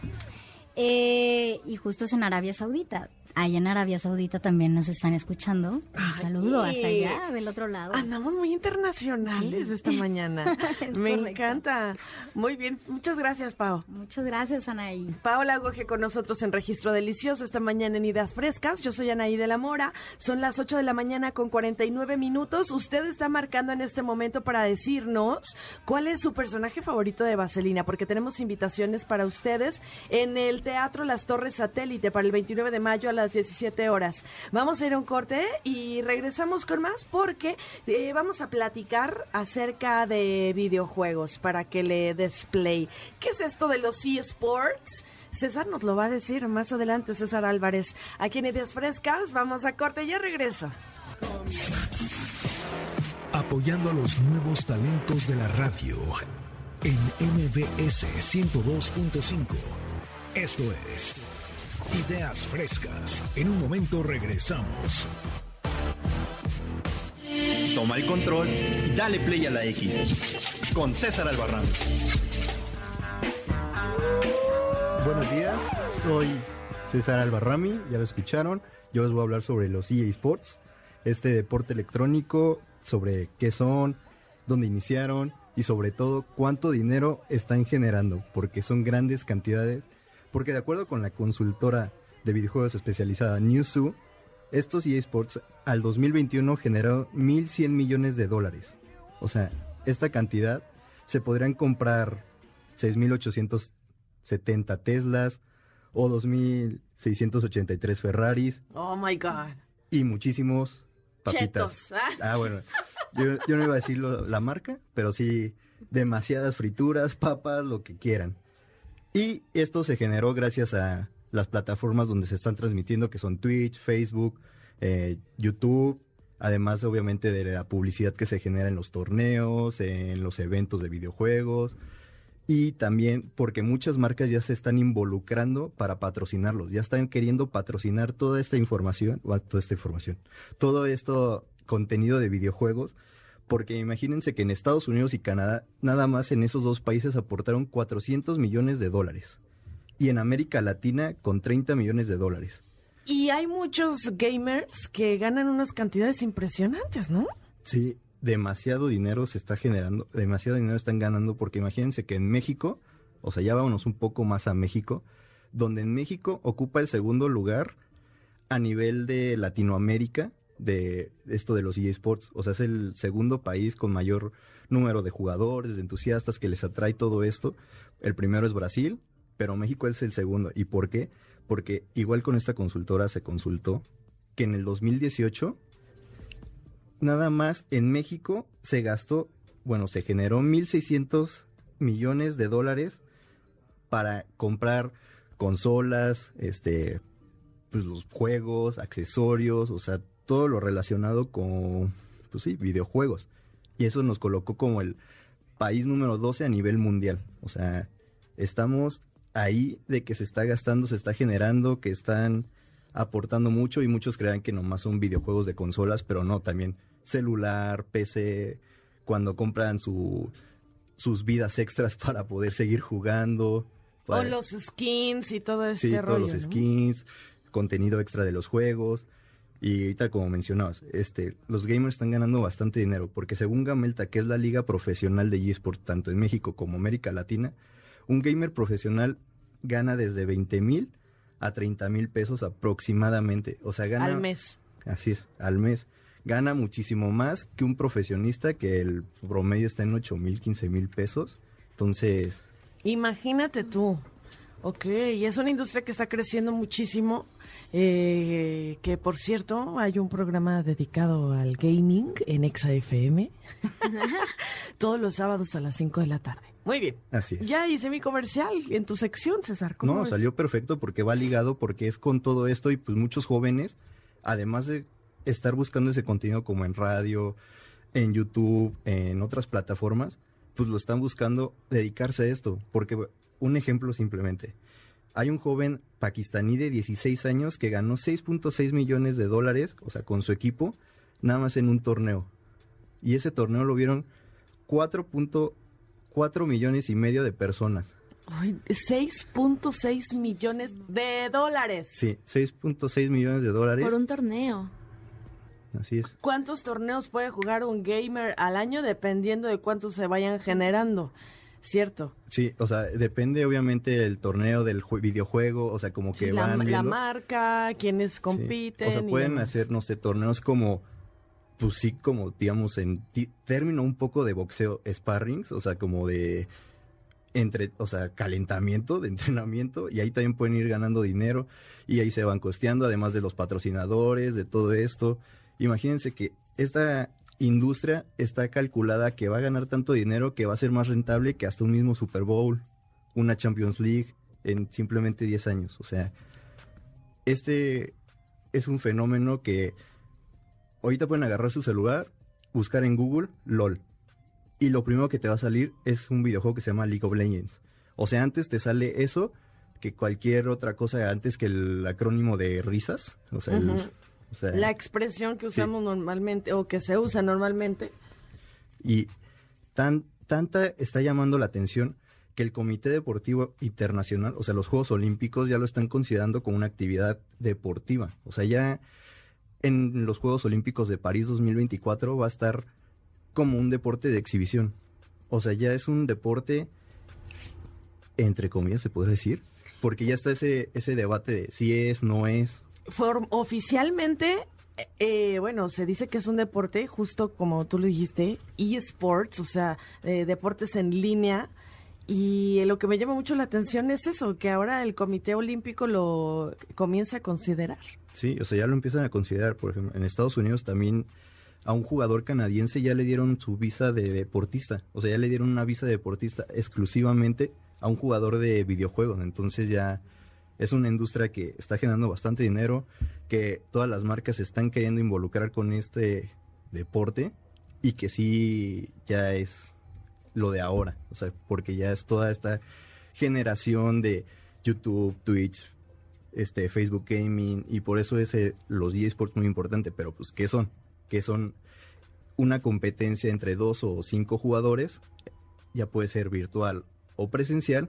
Eh, y justo es en Arabia Saudita. Allá en Arabia Saudita también nos están escuchando. Un Ay. saludo hasta allá, del otro lado. Andamos muy internacionales esta mañana. *laughs* Es Me correcto. encanta. Muy bien. Muchas gracias, Pau. Muchas gracias, Anaí. Paola Goje con nosotros en Registro Delicioso esta mañana en Ideas Frescas. Yo soy Anaí de la Mora. Son las 8 de la mañana con 49 minutos. Usted está marcando en este momento para decirnos cuál es su personaje favorito de Vaselina, porque tenemos invitaciones para ustedes en el Teatro Las Torres Satélite para el 29 de mayo a las 17 horas. Vamos a ir a un corte y regresamos con más porque eh, vamos a platicar acerca de videojuegos para que le display. ¿Qué es esto de los eSports? César nos lo va a decir más adelante, César Álvarez. Aquí en Ideas Frescas, vamos a corte y ya regreso. Apoyando a los nuevos talentos de la radio en MBS 102.5. Esto es Ideas frescas. En un momento regresamos. Toma el control y dale play a la X. Con César Albarrán. Buenos días, soy César Albarrami, ya lo escucharon. Yo les voy a hablar sobre los EA Sports, este deporte electrónico, sobre qué son, dónde iniciaron y sobre todo cuánto dinero están generando, porque son grandes cantidades. Porque de acuerdo con la consultora de videojuegos especializada Newzoo, estos EA Sports al 2021 generaron 1.100 millones de dólares. O sea, esta cantidad se podrían comprar 6.870 Teslas o 2.683 Ferraris Oh my God. y muchísimos papitas. Chetos. ¿ah? Ah, bueno. Yo, yo no iba a decir la marca, pero sí demasiadas frituras, papas, lo que quieran. Y esto se generó gracias a las plataformas donde se están transmitiendo, que son Twitch, Facebook, eh, YouTube, además obviamente de la publicidad que se genera en los torneos, en los eventos de videojuegos. Y también porque muchas marcas ya se están involucrando para patrocinarlos, ya están queriendo patrocinar toda esta información, o toda esta información, todo esto contenido de videojuegos, porque imagínense que en Estados Unidos y Canadá, nada más en esos dos países aportaron 400 millones de dólares. Y en América Latina con 30 millones de dólares. Y hay muchos gamers que ganan unas cantidades impresionantes, ¿no? Sí, demasiado dinero se está generando, demasiado dinero están ganando, porque imagínense que en México, o sea, ya vámonos un poco más a México, donde en México ocupa el segundo lugar a nivel de Latinoamérica de esto de los eSports. O sea, es el segundo país con mayor número de jugadores, de entusiastas que les atrae todo esto. El primero es Brasil, pero México es el segundo. ¿Y por qué? Porque igual con esta consultora se consultó que en el 2018 nada más en México se gastó, bueno, se generó 1.600 millones de dólares para comprar consolas, este, pues los juegos, accesorios, o sea, todo lo relacionado con, pues sí, videojuegos. Y eso nos colocó como el país número 12 a nivel mundial. O sea, estamos ahí de que se está gastando, se está generando, que están aportando mucho y muchos crean que nomás son videojuegos de consolas, pero no, también celular, PC, cuando compran su, sus vidas extras *laughs* para poder seguir jugando. O para- los skins y todo este sí, rollo. todos los ¿no? skins, contenido extra de los juegos. Y ahorita, como mencionabas, este, los gamers están ganando bastante dinero, porque según Gamelta, que es la liga profesional de eSport, tanto en México como América Latina, un gamer profesional gana desde 20 mil a 30 mil pesos aproximadamente. O sea, gana... Al mes. Así es, al mes. Gana muchísimo más que un profesionista, que el promedio está en 8 mil, 15 mil pesos. Entonces, Imagínate tú. Ok, y es una industria que está creciendo muchísimo. eh, que por cierto, hay un programa dedicado al gaming en ExaFM. *laughs* Todos los sábados a las 5 de la tarde. Muy bien. así es. Ya hice mi comercial en tu sección, César. ¿Cómo No, ves? salió perfecto porque va ligado, porque es con todo esto y pues muchos jóvenes, además de estar buscando ese contenido como en radio, en YouTube, en otras plataformas, pues lo están buscando dedicarse a esto. Porque un ejemplo simplemente, hay un joven pakistaní de 16 años que ganó 6.6 millones de dólares, o sea, con su equipo, nada más en un torneo. Y ese torneo lo vieron 4.4 millones y medio de personas. Ay, 6.6 millones de dólares. Sí, 6.6 millones de dólares. Por un torneo. Así es. ¿Cuántos torneos puede jugar un gamer al año dependiendo de cuántos se vayan generando? ¿Cierto? Sí, o sea, depende obviamente del torneo del ju- videojuego, o sea, como que Sí, la, van la marca, quienes Sí. compiten. O sea, pueden hacer, no sé, torneos como, pues sí, como, digamos, en ti- término un poco de boxeo, sparrings, o sea, como de entre, o sea, calentamiento, de *laughs* entrenamiento, y ahí también pueden ir ganando dinero, y ahí se van costeando, además de los patrocinadores, de todo esto. Imagínense que esta industria está calculada que va a ganar tanto dinero que va a ser más rentable que hasta un mismo Super Bowl, una Champions League en simplemente 10 años. O sea, este es un fenómeno que ahorita pueden agarrar su celular, buscar en Google LOL. Y lo primero que te va a salir es un videojuego que se llama League of Legends. O sea, antes te sale eso que cualquier otra cosa antes que el acrónimo de risas. O sea, el- sea, La expresión que usamos normalmente o que se usa normalmente. Y tan, tanta está llamando la atención que el Comité Deportivo Internacional, o sea, los Juegos Olímpicos ya lo están considerando como una actividad deportiva. O sea, ya en los Juegos Olímpicos de París 2024 va a estar como un deporte de exhibición. O sea, ya es un deporte, entre comillas, se podría decir, porque ya está ese, ese debate de si es, no es. Oficialmente, eh, eh, bueno, se dice que es un deporte, justo como tú lo dijiste, eSports, o sea, eh, deportes en línea. Y lo que me llama mucho la atención es eso, que ahora el Comité Olímpico lo comienza a considerar. Sí, o sea, ya lo empiezan a considerar. Por ejemplo, en Estados Unidos también a un jugador canadiense ya le dieron su visa de deportista. O sea, ya le dieron una visa de deportista exclusivamente a un jugador de videojuegos. Entonces ya es una industria que está generando bastante dinero, que todas las marcas se están queriendo involucrar con este deporte y que sí ya es lo de ahora. O sea, porque ya es toda esta generación de YouTube, Twitch, este Facebook Gaming y por eso es los eSports muy importante, pero pues ¿qué son? Que son una competencia entre dos o cinco jugadores, ya puede ser virtual o presencial,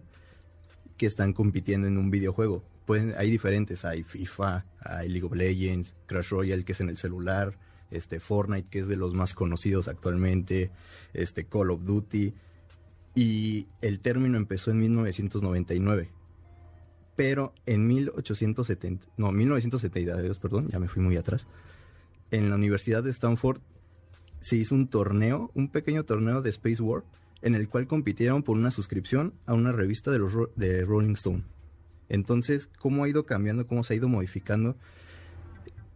que están compitiendo en un videojuego. Pueden, hay diferentes, hay FIFA, hay League of Legends, Crash Royale que es en el celular, este Fortnite que es de los más conocidos actualmente, este Call of Duty y el término empezó en 1999 pero en 1870, no, 1972, perdón, ya me fui muy atrás, en la Universidad de Stanford se hizo un torneo, un pequeño torneo de Space War, en el cual compitieron por una suscripción a una revista de, los, de Rolling Stone. Entonces, ¿cómo ha ido cambiando, cómo se ha ido modificando?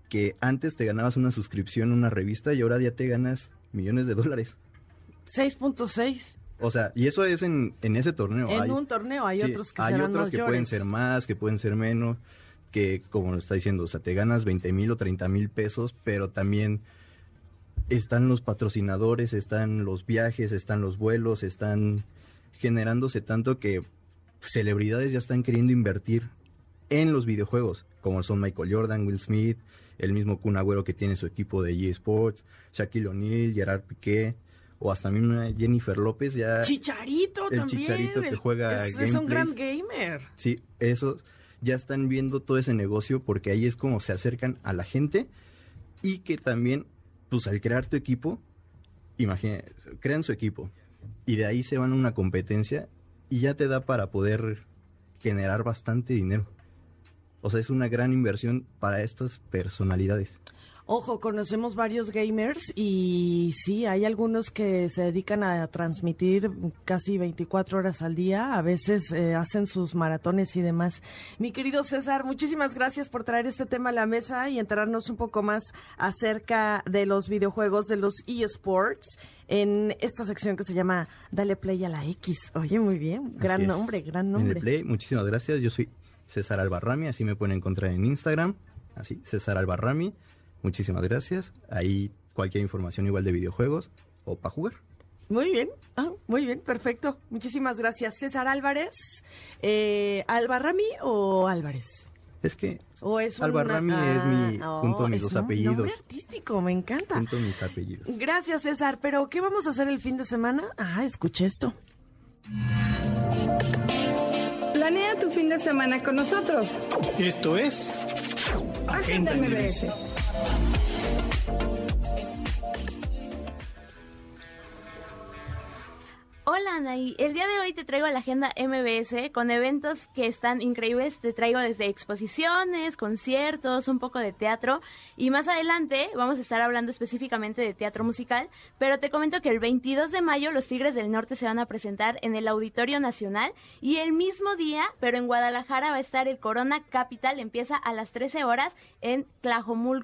Que antes te ganabas una suscripción a una revista y ahora ya te ganas millones de dólares. 6.6 O sea, y eso es en, en ese torneo. en Hay- un torneo, hay Sí, otros que hay serán otros que pueden ser más, que pueden ser menos, que como lo está diciendo, o sea, te ganas 20 mil o 30 mil pesos, pero también están los patrocinadores, están los viajes, están los vuelos, están generándose tanto que celebridades ya están queriendo invertir en los videojuegos, como son Michael Jordan, Will Smith, el mismo Kun Agüero que tiene su equipo de eSports, Shaquille O'Neal, Gerard Piqué, o hasta una Jennifer López ya... Chicharito El también. Chicharito que el- juega es, es un gran gamer. Sí, esos ya están viendo todo ese negocio porque ahí es como se acercan a la gente y que también, pues al crear tu equipo, imagina, crean su equipo y de ahí se van a una competencia y ya te da para poder generar bastante dinero. O sea, es una gran inversión para estas personalidades. Ojo, conocemos varios gamers y sí, hay algunos que se dedican a transmitir casi 24 horas al día, a veces eh, hacen sus maratones y demás. Mi querido César, muchísimas gracias por traer este tema a la mesa y enterarnos un poco más acerca de los videojuegos, de los eSports, en esta sección que se llama Dale Play a la X. Oye, muy bien, gran nombre, gran nombre. el Play, muchísimas gracias. Yo soy César Albarrami, así me pueden encontrar en Instagram. Así, César Albarrami. Muchísimas gracias. Ahí cualquier información igual de videojuegos o para jugar. Muy bien, ah, muy bien, perfecto. Muchísimas gracias. César Álvarez, eh, ¿Albarrami o Álvarez? Es que ¿O es una- Albarrami es mi, Ah, junto a oh, mis es dos apellidos. nombre artístico, me encanta. Junto a mis apellidos. Gracias, César. Pero, ¿qué vamos a hacer el fin de semana? Ah, escuché esto. Planea tu fin de semana con nosotros. Esto es Agenda MBS. Hola Anaí, el día de hoy te traigo la agenda MBS con eventos que están increíbles. Te traigo desde exposiciones, conciertos, un poco de teatro y más adelante vamos a estar hablando específicamente de teatro musical, pero te comento que el 22 de mayo los Tigres del Norte se van a presentar en el Auditorio Nacional y el mismo día, pero en Guadalajara va a estar el Corona Capital, empieza a las 13 horas en Tlajomulco.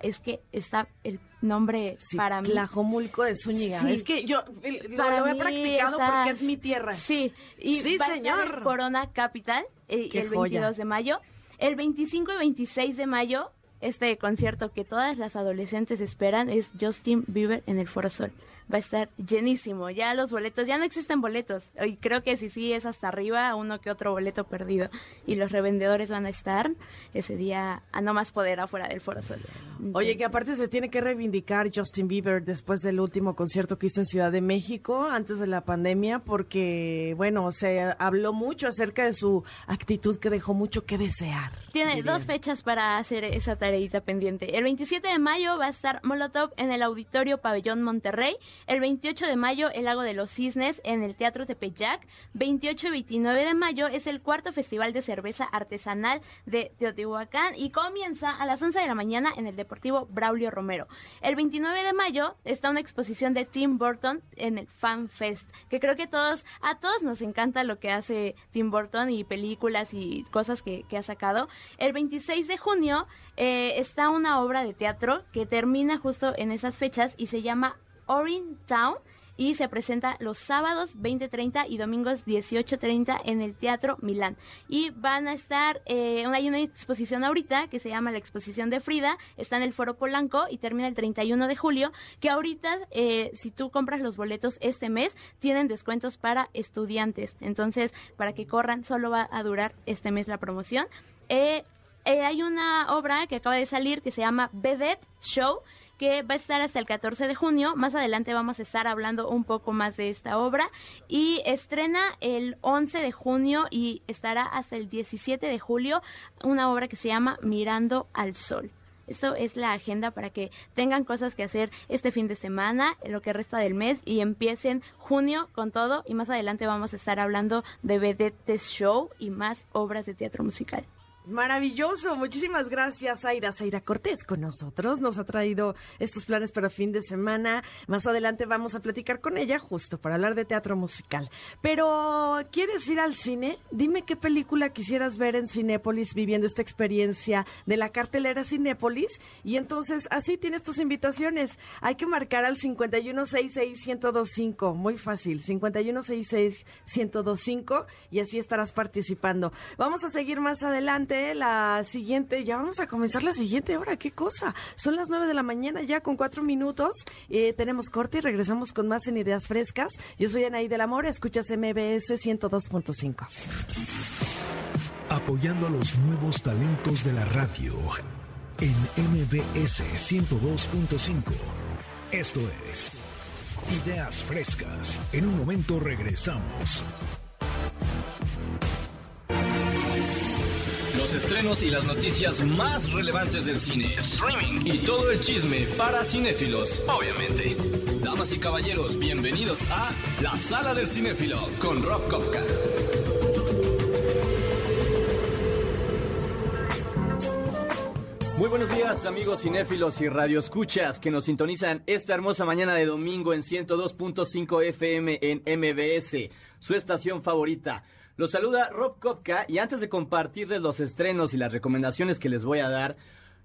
Es que está el nombre para mí. Tlajomulco de Zúñiga. Sí. Es que yo el- lo, Para lo he practicado está- porque es mi tierra. Sí, y Sí, va a estar señor. Corona Capital eh, el joya. 22 de mayo. El 25 y 26 de mayo este concierto que todas las adolescentes esperan es Justin Bieber en el Foro Sol va a estar llenísimo. Ya los boletos, ya no existen boletos. Y creo que si sí es hasta arriba, uno que otro boleto perdido. Y los revendedores van a estar ese día a no más poder afuera del Foro Sol. Oye, que aparte se tiene que reivindicar Justin Bieber después del último concierto que hizo en Ciudad de México, antes de la pandemia, porque, bueno, se habló mucho acerca de su actitud que dejó mucho que desear. Tiene dos fechas para hacer esa tareita pendiente. El 27 de mayo va a estar Molotov en el Auditorio Pabellón Monterrey el 28 de mayo, el Lago de los Cisnes en el Teatro Tepeyac. 28 y 29 de mayo es el cuarto Festival de Cerveza Artesanal de Teotihuacán y comienza a las 11 de la mañana en el Deportivo Braulio Romero. El 29 de mayo está una exposición de Tim Burton en el Fan Fest, que creo que todos, a todos nos encanta lo que hace Tim Burton y películas y cosas que, ha sacado. El 26 de junio eh, está una obra de teatro que termina justo en esas fechas y se llama Orin Town y se presenta los sábados 20.30 y domingos 18.30 en el Teatro Milán. Y van a estar, eh, hay una exposición ahorita que se llama la exposición de Frida, está en el Foro Polanco y termina el 31 de julio, que ahorita eh, si tú compras los boletos este mes, tienen descuentos para estudiantes. Entonces, para que corran, solo va a durar este mes la promoción. Eh, hay una obra que acaba de salir que se llama Vedette Show que va a estar hasta el 14 de junio. Más adelante vamos a estar hablando un poco más de esta obra y estrena el 11 de junio y estará hasta el 17 de julio una obra que se llama Mirando al Sol. Esto es la agenda para que tengan cosas que hacer este fin de semana, lo que resta del mes y empiecen junio con todo y más adelante vamos a estar hablando de Vedettes Show y más obras de teatro musical. Maravilloso, muchísimas gracias Aira Zaira Cortés con nosotros. Nos ha traído estos planes para fin de semana. Más adelante vamos a platicar con ella justo para hablar de teatro musical. Pero, ¿quieres ir al cine? Dime qué película quisieras ver en Cinépolis viviendo esta experiencia de la cartelera Cinépolis. Y entonces, así tienes tus invitaciones. Hay que marcar al 5166125. Muy fácil, 5166125 y así estarás participando. Vamos a seguir más adelante la siguiente, ya vamos a comenzar la siguiente hora, qué cosa. Son las nueve de la mañana ya con cuatro minutos. Eh, tenemos corte y regresamos con más en Ideas Frescas. Yo soy Anaí del Amor, escuchas MBS 102.5. Apoyando a los nuevos talentos de la radio en MBS 102.5. Esto es Ideas Frescas. En un momento regresamos. Los estrenos y las noticias más relevantes del cine, streaming y todo el chisme para cinéfilos, obviamente. Damas y caballeros, bienvenidos a La Sala del Cinéfilo con Rob Kofka. Muy buenos días amigos cinéfilos y radioescuchas que nos sintonizan esta hermosa mañana de domingo en 102.5 FM en MBS, su estación favorita. Los saluda Rob Kopka y antes de compartirles los estrenos y las recomendaciones que les voy a dar,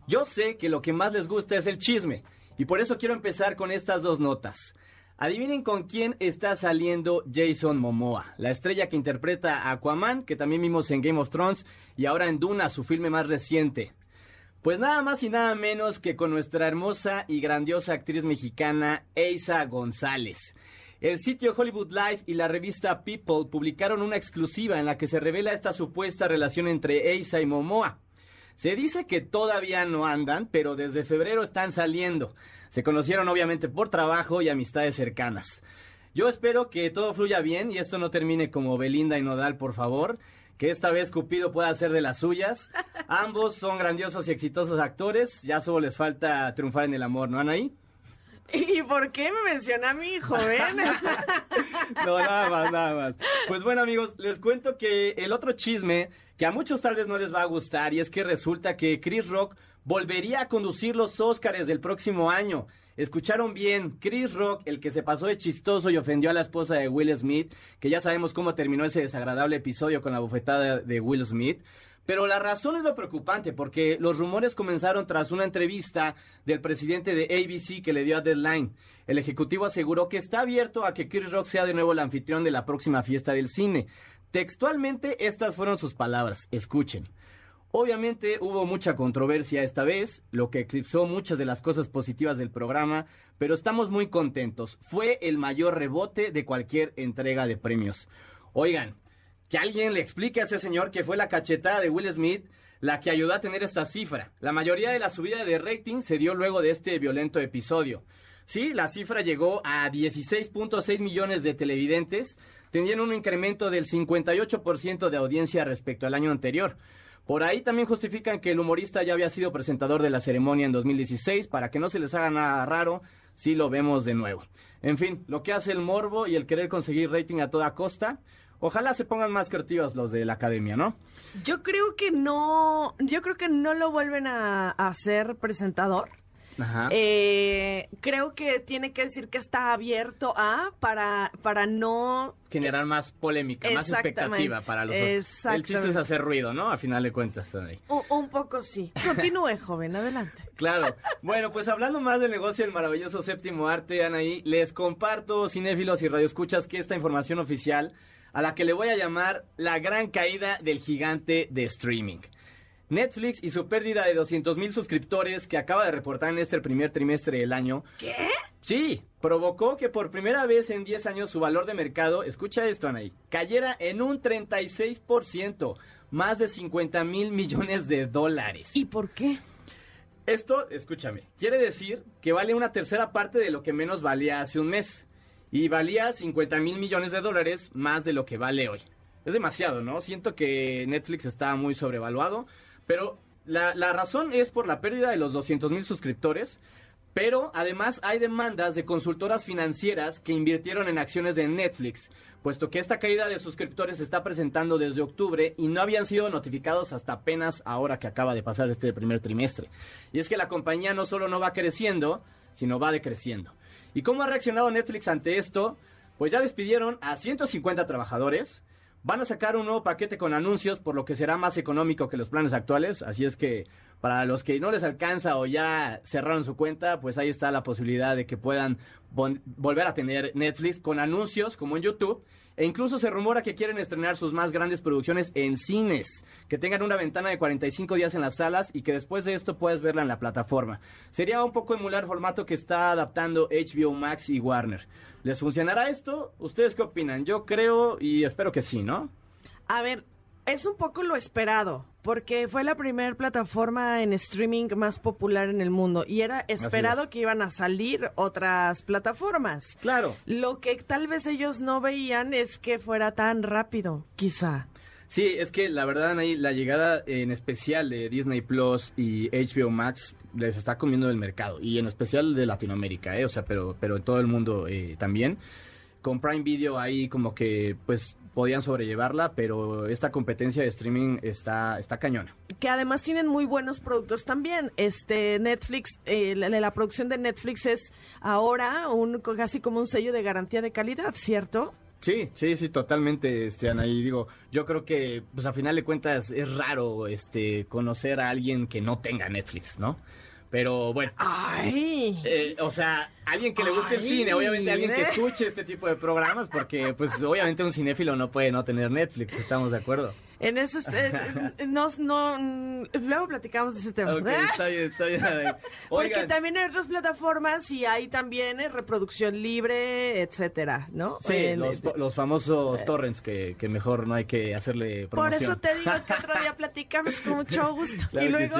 yo sé que lo que más les gusta es el chisme y por eso quiero empezar con estas dos notas. Adivinen con quién está saliendo Jason Momoa, la estrella que interpreta a Aquaman, que también vimos en Game of Thrones y ahora en Duna, su filme más reciente. Pues nada más y nada menos que con nuestra hermosa y grandiosa actriz mexicana Eisa González. El sitio Hollywood Life y la revista People publicaron una exclusiva en la que se revela esta supuesta relación entre Eisa y Momoa. Se dice que todavía no andan, pero desde febrero están saliendo. Se conocieron obviamente por trabajo y amistades cercanas. Yo espero que todo fluya bien y esto no termine como Belinda y Nodal, por favor. Que esta vez Cupido pueda hacer de las suyas. *laughs* Ambos son grandiosos y exitosos actores. Ya solo les falta triunfar en el amor, ¿no, Anaí? ¿Y por qué me menciona a mi joven? *laughs* no, nada más, nada más. Pues bueno, amigos, les cuento que el otro chisme que a muchos tal vez no les va a gustar y es que resulta que Chris Rock volvería a conducir los Óscares del próximo año. Escucharon bien, Chris Rock, el que se pasó de chistoso y ofendió a la esposa de Will Smith, que ya sabemos cómo terminó ese desagradable episodio con la bofetada de Will Smith. Pero la razón es lo preocupante, porque los rumores comenzaron tras una entrevista del presidente de ABC que le dio a Deadline. El ejecutivo aseguró que está abierto a que Chris Rock sea de nuevo el anfitrión de la próxima fiesta del cine. Textualmente, estas fueron sus palabras. Escuchen. Obviamente hubo mucha controversia esta vez, lo que eclipsó muchas de las cosas positivas del programa, pero estamos muy contentos. Fue el mayor rebote de cualquier entrega de premios. Oigan, que alguien le explique a ese señor que fue la cachetada de Will Smith la que ayudó a tener esta cifra. La mayoría de la subida de rating se dio luego de este violento episodio. Sí, la cifra llegó a 16.6 millones de televidentes, tenían un incremento del 58% de audiencia respecto al año anterior. Por ahí también justifican que el humorista ya había sido presentador de la ceremonia en 2016, para que no se les haga nada raro si lo vemos de nuevo. En fin, lo que hace el morbo y el querer conseguir rating a toda costa, ojalá se pongan más creativos los de la academia, ¿no? Yo creo que no, yo creo que no lo vuelven a, hacer presentador. Ajá. Eh, creo que tiene que decir que está abierto a para para no Generar más polémica, más expectativa para los Oscars. El chiste es hacer ruido, ¿no? A final de cuentas. ahí. un, un poco sí. Continúe, *laughs* joven, adelante. Claro. Bueno, pues hablando más del negocio del maravilloso séptimo arte, Anaí, les comparto, cinéfilos y radioescuchas, que esta información oficial, a la que le voy a llamar la gran caída del gigante de streaming. Netflix y su pérdida de 200 mil suscriptores que acaba de reportar en este primer trimestre del año. ¿Qué? Sí, provocó que por primera vez en 10 años su valor de mercado, escucha esto, Anaí, cayera en un 36%, más de 50 mil millones de dólares. ¿Y por qué? Esto, escúchame, quiere decir que vale una tercera parte de lo que menos valía hace un mes. Y valía 50 mil millones de dólares más de lo que vale hoy. Es demasiado, ¿no? Siento que Netflix está muy sobrevaluado, pero la, la razón es por la pérdida de los 200 mil suscriptores. Pero además hay demandas de consultoras financieras que invirtieron en acciones de Netflix, puesto que esta caída de suscriptores se está presentando desde octubre y no habían sido notificados hasta apenas ahora que acaba de pasar este primer trimestre. Y es que la compañía no solo no va creciendo, sino va decreciendo. ¿Y cómo ha reaccionado Netflix ante esto? Pues ya despidieron a 150 trabajadores, van a sacar un nuevo paquete con anuncios, por lo que será más económico que los planes actuales, así es que para los que no les alcanza o ya cerraron su cuenta, pues ahí está la posibilidad de que puedan vol- volver a tener Netflix con anuncios como en YouTube. E incluso se rumora que quieren estrenar sus más grandes producciones en cines, que tengan una ventana de 45 días en las salas y que después de esto puedas verla en la plataforma. Sería un poco emular formato que está adaptando HBO Max y Warner. ¿Les funcionará esto? ¿Ustedes qué opinan? Yo creo y espero que sí, ¿no? A ver, es un poco lo esperado, porque fue la primera plataforma en streaming más popular en el mundo y era esperado es. que iban a salir otras plataformas. Claro. Lo que tal vez ellos no veían es que fuera tan rápido, quizá. Sí, es que la verdad, ahí la llegada en especial de Disney Plus y HBO Max les está comiendo el mercado y en especial de Latinoamérica, ¿eh? o sea, pero pero en todo el mundo eh, también. Con Prime Video ahí como que pues podían sobrellevarla, pero esta competencia de streaming está está cañona. Que además tienen muy buenos productores también. Este Netflix, eh, la, la producción de Netflix es ahora un casi como un sello de garantía de calidad, ¿cierto? Sí, sí, sí, totalmente, este, Anaí. Digo, yo creo que, pues a final de cuentas, es raro, este, conocer a alguien que no tenga Netflix, ¿no? Pero bueno. ¡Ay! Eh, o sea, alguien que le guste el cine, obviamente alguien que escuche este tipo de programas, porque, pues, obviamente un cinéfilo no puede no tener Netflix, estamos de acuerdo. En eso, este, no, no, mm, luego platicamos de ese tema. Ok, está bien, está bien. *laughs* Porque también hay otras plataformas y hay también eh, reproducción libre, etcétera, ¿no? sí, En- los, famosos torrents que, que mejor no hay que hacerle por promoción. eso te digo *laughs* que otro día platicamos con mucho *laughs* gusto. Claro y luego.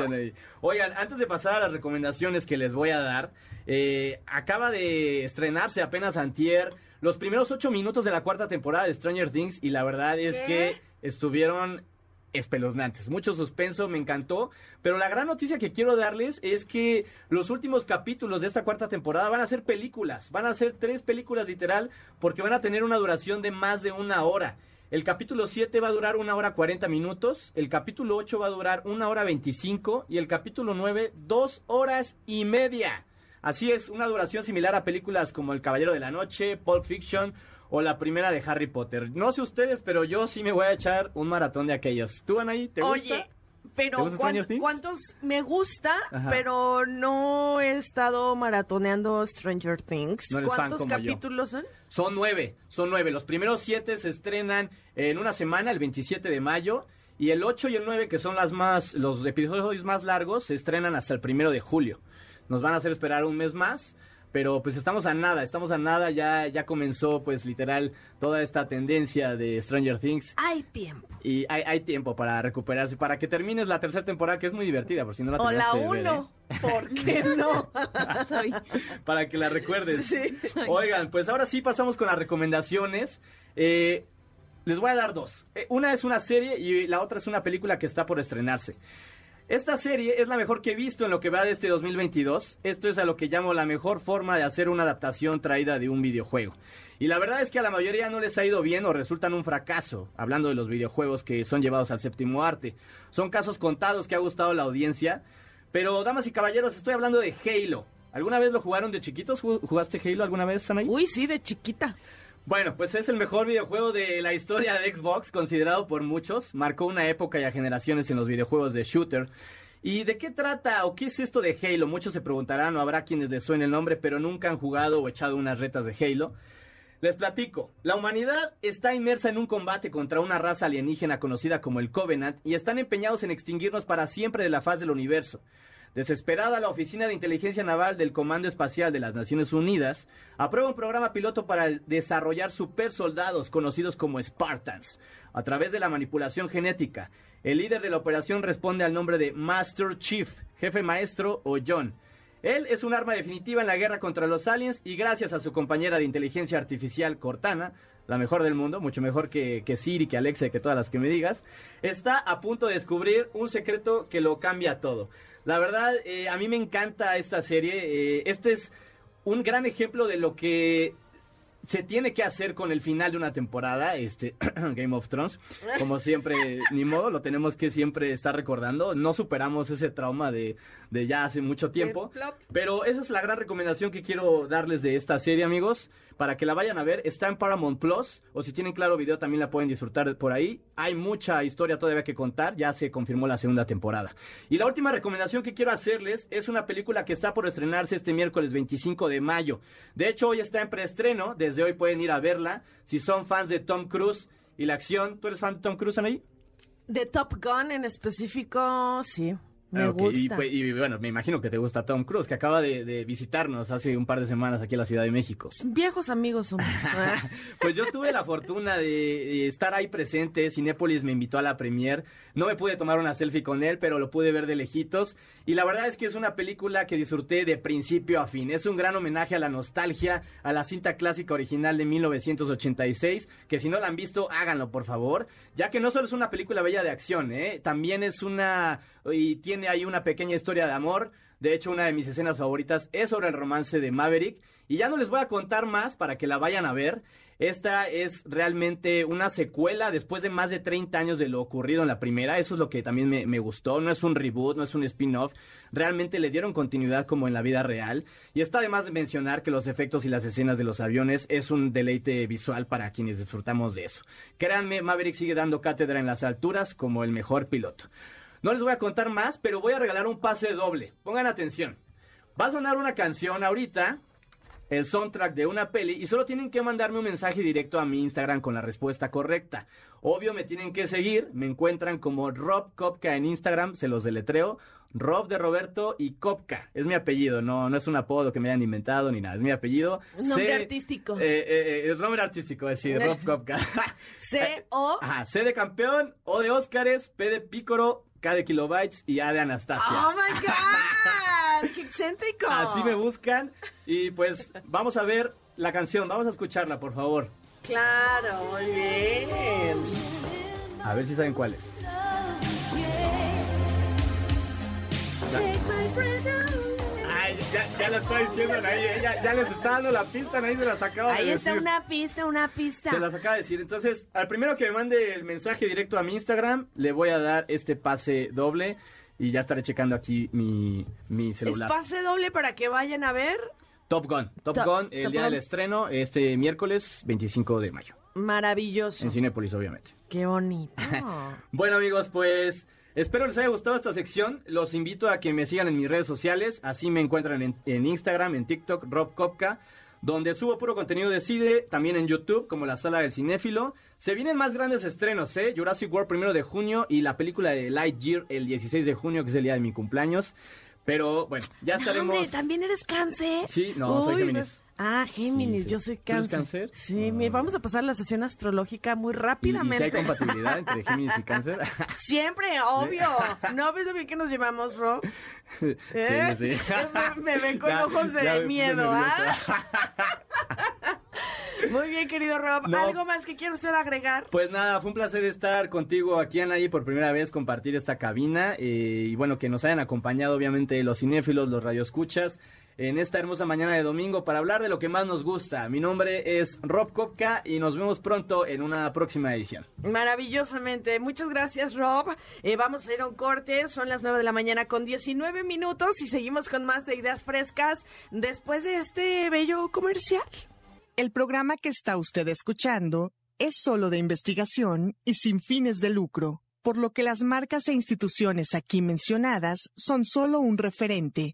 Oigan, antes de pasar a las recomendaciones que les voy a dar, eh, acaba de estrenarse apenas antier los primeros ocho minutos de la cuarta temporada de Stranger Things y la verdad es ¿Qué? que estuvieron espeluznantes, mucho suspenso, me encantó, pero la gran noticia que quiero darles es que los últimos capítulos de esta cuarta temporada van a ser películas, van a ser tres películas literal porque van a tener una duración de más de una hora. El capítulo 7 va a durar una hora 40 minutos, el capítulo 8 va a durar una hora 25 y el capítulo 9 dos horas y media. Así es, una duración similar a películas como El Caballero de la Noche, Pulp Fiction o la primera de Harry Potter. No sé ustedes, pero yo sí me voy a echar un maratón de aquellos. ¿Tú, Anaí, te gusta? Oye, pero ¿Te gusta ¿cuán- Stranger Things? ¿cuántos me gusta? Ajá. Pero no he estado maratoneando Stranger Things. No ¿Cuántos yo. capítulos son? Son nueve, son nueve. Los primeros siete se estrenan en una semana, el 27 de mayo. Y el 8 y el 9, que son las más, los episodios más largos, se estrenan hasta el primero de julio. Nos van a hacer esperar un mes más. Pero pues estamos a nada, estamos a nada, ya, ya comenzó pues literal toda esta tendencia de Stranger Things. Hay tiempo. Y hay, hay tiempo para recuperarse, para que termines la tercera temporada, que es muy divertida, por si no la O la de ver, uno. ¿eh? ¿Por qué no? *laughs* Soy. para que la recuerdes. Sí. Oigan, pues ahora sí pasamos con las recomendaciones. Eh, les voy a dar dos. Eh, una es una serie y la otra es una película que está por estrenarse. Esta serie es la mejor que he visto en lo que va de este 2022. Esto es a lo que llamo la mejor forma de hacer una adaptación traída de un videojuego. Y la verdad es que a la mayoría no les ha ido bien o resultan un fracaso, hablando de los videojuegos que son llevados al séptimo arte. Son casos contados que ha gustado la audiencia. Pero, damas y caballeros, estoy hablando de Halo. ¿Alguna vez lo jugaron de chiquitos? ¿Ju- ¿Jugaste Halo alguna vez, Sanaí? Uy, sí, de chiquita. Bueno, pues es el mejor videojuego de la historia de Xbox, considerado por muchos. Marcó una época y a generaciones en los videojuegos de shooter. ¿Y de qué trata o qué es esto de Halo? Muchos se preguntarán o habrá quienes les suene el nombre, pero nunca han jugado o echado unas retas de Halo. Les platico. La humanidad está inmersa en un combate contra una raza alienígena conocida como el Covenant y están empeñados en extinguirnos para siempre de la faz del universo. Desesperada, la Oficina de Inteligencia Naval del Comando Espacial de las Naciones Unidas aprueba un programa piloto para desarrollar supersoldados conocidos como Spartans a través de la manipulación genética. El líder de la operación responde al nombre de Master Chief, jefe maestro o John. Él es un arma definitiva en la guerra contra los aliens y gracias a su compañera de inteligencia artificial Cortana, la mejor del mundo, mucho mejor que, que Siri, que Alexa que todas las que me digas, está a punto de descubrir un secreto que lo cambia todo. La verdad, eh, a mí me encanta esta serie. eh, este es un gran ejemplo de lo que se tiene que hacer con el final de una temporada, este *clears throat* Game of Thrones. Como siempre, ni modo, lo tenemos que siempre estar recordando. No superamos ese trauma de, de ya hace mucho tiempo. Pero esa es la gran recomendación que quiero darles de esta serie, amigos. Para que la vayan a ver, está en Paramount Plus. O si tienen claro video, también la pueden disfrutar por ahí. Hay mucha historia todavía que contar. Ya se confirmó la segunda temporada. Y la última recomendación que quiero hacerles es una película que está por estrenarse este miércoles 25 de mayo. De hecho, hoy está en preestreno. Desde hoy pueden ir a verla. Si son fans de Tom Cruise y la acción. ¿Tú eres fan de Tom Cruise, Anaí? De Top Gun en específico, sí. Me Ah, ok. Y, gusta. pues, y, bueno, me imagino que te gusta Tom Cruise, que acaba de, de visitarnos hace un par de semanas aquí en la Ciudad de México. Viejos amigos somos. *laughs* Pues yo tuve la fortuna de, de estar ahí presente. Cinépolis me invitó a la premier. No me pude tomar una selfie con él, pero lo pude ver de lejitos. Y la verdad es que es una película que disfruté de principio a fin. Es un gran homenaje a la nostalgia, a la cinta clásica original de 1986. Que si no la han visto, háganlo por favor. Ya que no solo es una película bella de acción, ¿eh? también es una. y tiene ahí una pequeña historia de amor. De hecho, una de mis escenas favoritas es sobre el romance de Maverick. Y ya no les voy a contar más para que la vayan a ver. Esta es realmente una secuela después de más de 30 años de lo ocurrido en la primera. Eso es lo que también me, me gustó. No es un reboot, no es un spin-off. Realmente le dieron continuidad como en la vida real. Y está además de mencionar que los efectos y las escenas de los aviones es un deleite visual para quienes disfrutamos de eso. Créanme, Maverick sigue dando cátedra en las alturas como el mejor piloto. No les voy a contar más, pero voy a regalar un pase doble. Pongan atención. Va a sonar una canción ahorita, el soundtrack de una peli, y solo tienen que mandarme un mensaje directo a mi Instagram con la respuesta correcta. Obvio, me tienen que seguir. Me encuentran como Rob Kopka en Instagram, se los deletreo. Rob de Roberto y Kopka. Es mi apellido, no, no es un apodo que me hayan inventado ni nada. Es mi apellido. Nombre C- artístico. Eh, eh, eh, es nombre artístico, es decir, *laughs* Rob Kopka. C-O. Ajá, C de campeón, O de Óscares, P de Pícoro, K de kilobytes y A de Anastasia. ¡Oh, my God! ¡Qué excéntrico! Así me buscan y pues vamos a ver la canción, vamos a escucharla, por favor. Claro, muy bien. A ver si saben cuál es. Ay, ya, ya la está diciendo ahí, ya, ya les está dando la pista, ahí se las acaba Ahí de está decir. una pista, una pista. Se las acaba de decir. Entonces, al primero que me mande el mensaje directo a mi Instagram, le voy a dar este pase doble y ya estaré checando aquí mi, mi Es celular. pase doble para que vayan a ver. Top Gun. Top, Top- Gun, el Top día Gun. del estreno, este miércoles 25 de mayo. Maravilloso. En Cinépolis, obviamente. Qué bonito. *laughs* Bueno, amigos, pues espero les haya gustado esta sección. Los invito a que me sigan en mis redes sociales. Así me encuentran en, en Instagram, en TikTok, Rob Kopka. donde subo puro contenido de cine, también en YouTube, como la sala del cinéfilo. Se vienen más grandes estrenos, ¿eh? Jurassic World primero de junio y la película de Lightyear el 16 de junio, que es el día de mi cumpleaños. Pero bueno, ya No, estaremos... hombre, ¿también eres cáncer? Sí, no, soy Uy, Géminis. Ah, Géminis, Sí, sí. yo soy ¿Tú eres cáncer. cáncer? Sí, mi- vamos a pasar la sesión astrológica muy ¿Y, y rápidamente. si hay compatibilidad entre *laughs* Géminis y Cáncer? *laughs* Siempre, obvio. ¿No ves lo bien que nos llevamos, Rob? Sí, ¿Eh? sí. Me, *laughs* me ven con Ya- ojos de miedo, ¿ah? Muy bien, querido Rob. No. ¿Algo más que quiera usted agregar? Pues nada, fue un placer estar contigo aquí, Anaí, por primera vez, compartir esta cabina. eh, y bueno, que nos hayan acompañado, obviamente, los cinéfilos, los radioescuchas, en esta hermosa mañana de domingo para hablar de lo que más nos gusta. Mi nombre es Rob Kopka y nos vemos pronto en una próxima edición. Maravillosamente. Muchas gracias, Rob. Eh, vamos a ir a un corte. Son las 9 de la mañana con 19 minutos y seguimos con más de ideas frescas después de este bello comercial. El programa que está usted escuchando es solo de investigación y sin fines de lucro, por lo que las marcas e instituciones aquí mencionadas son solo un referente.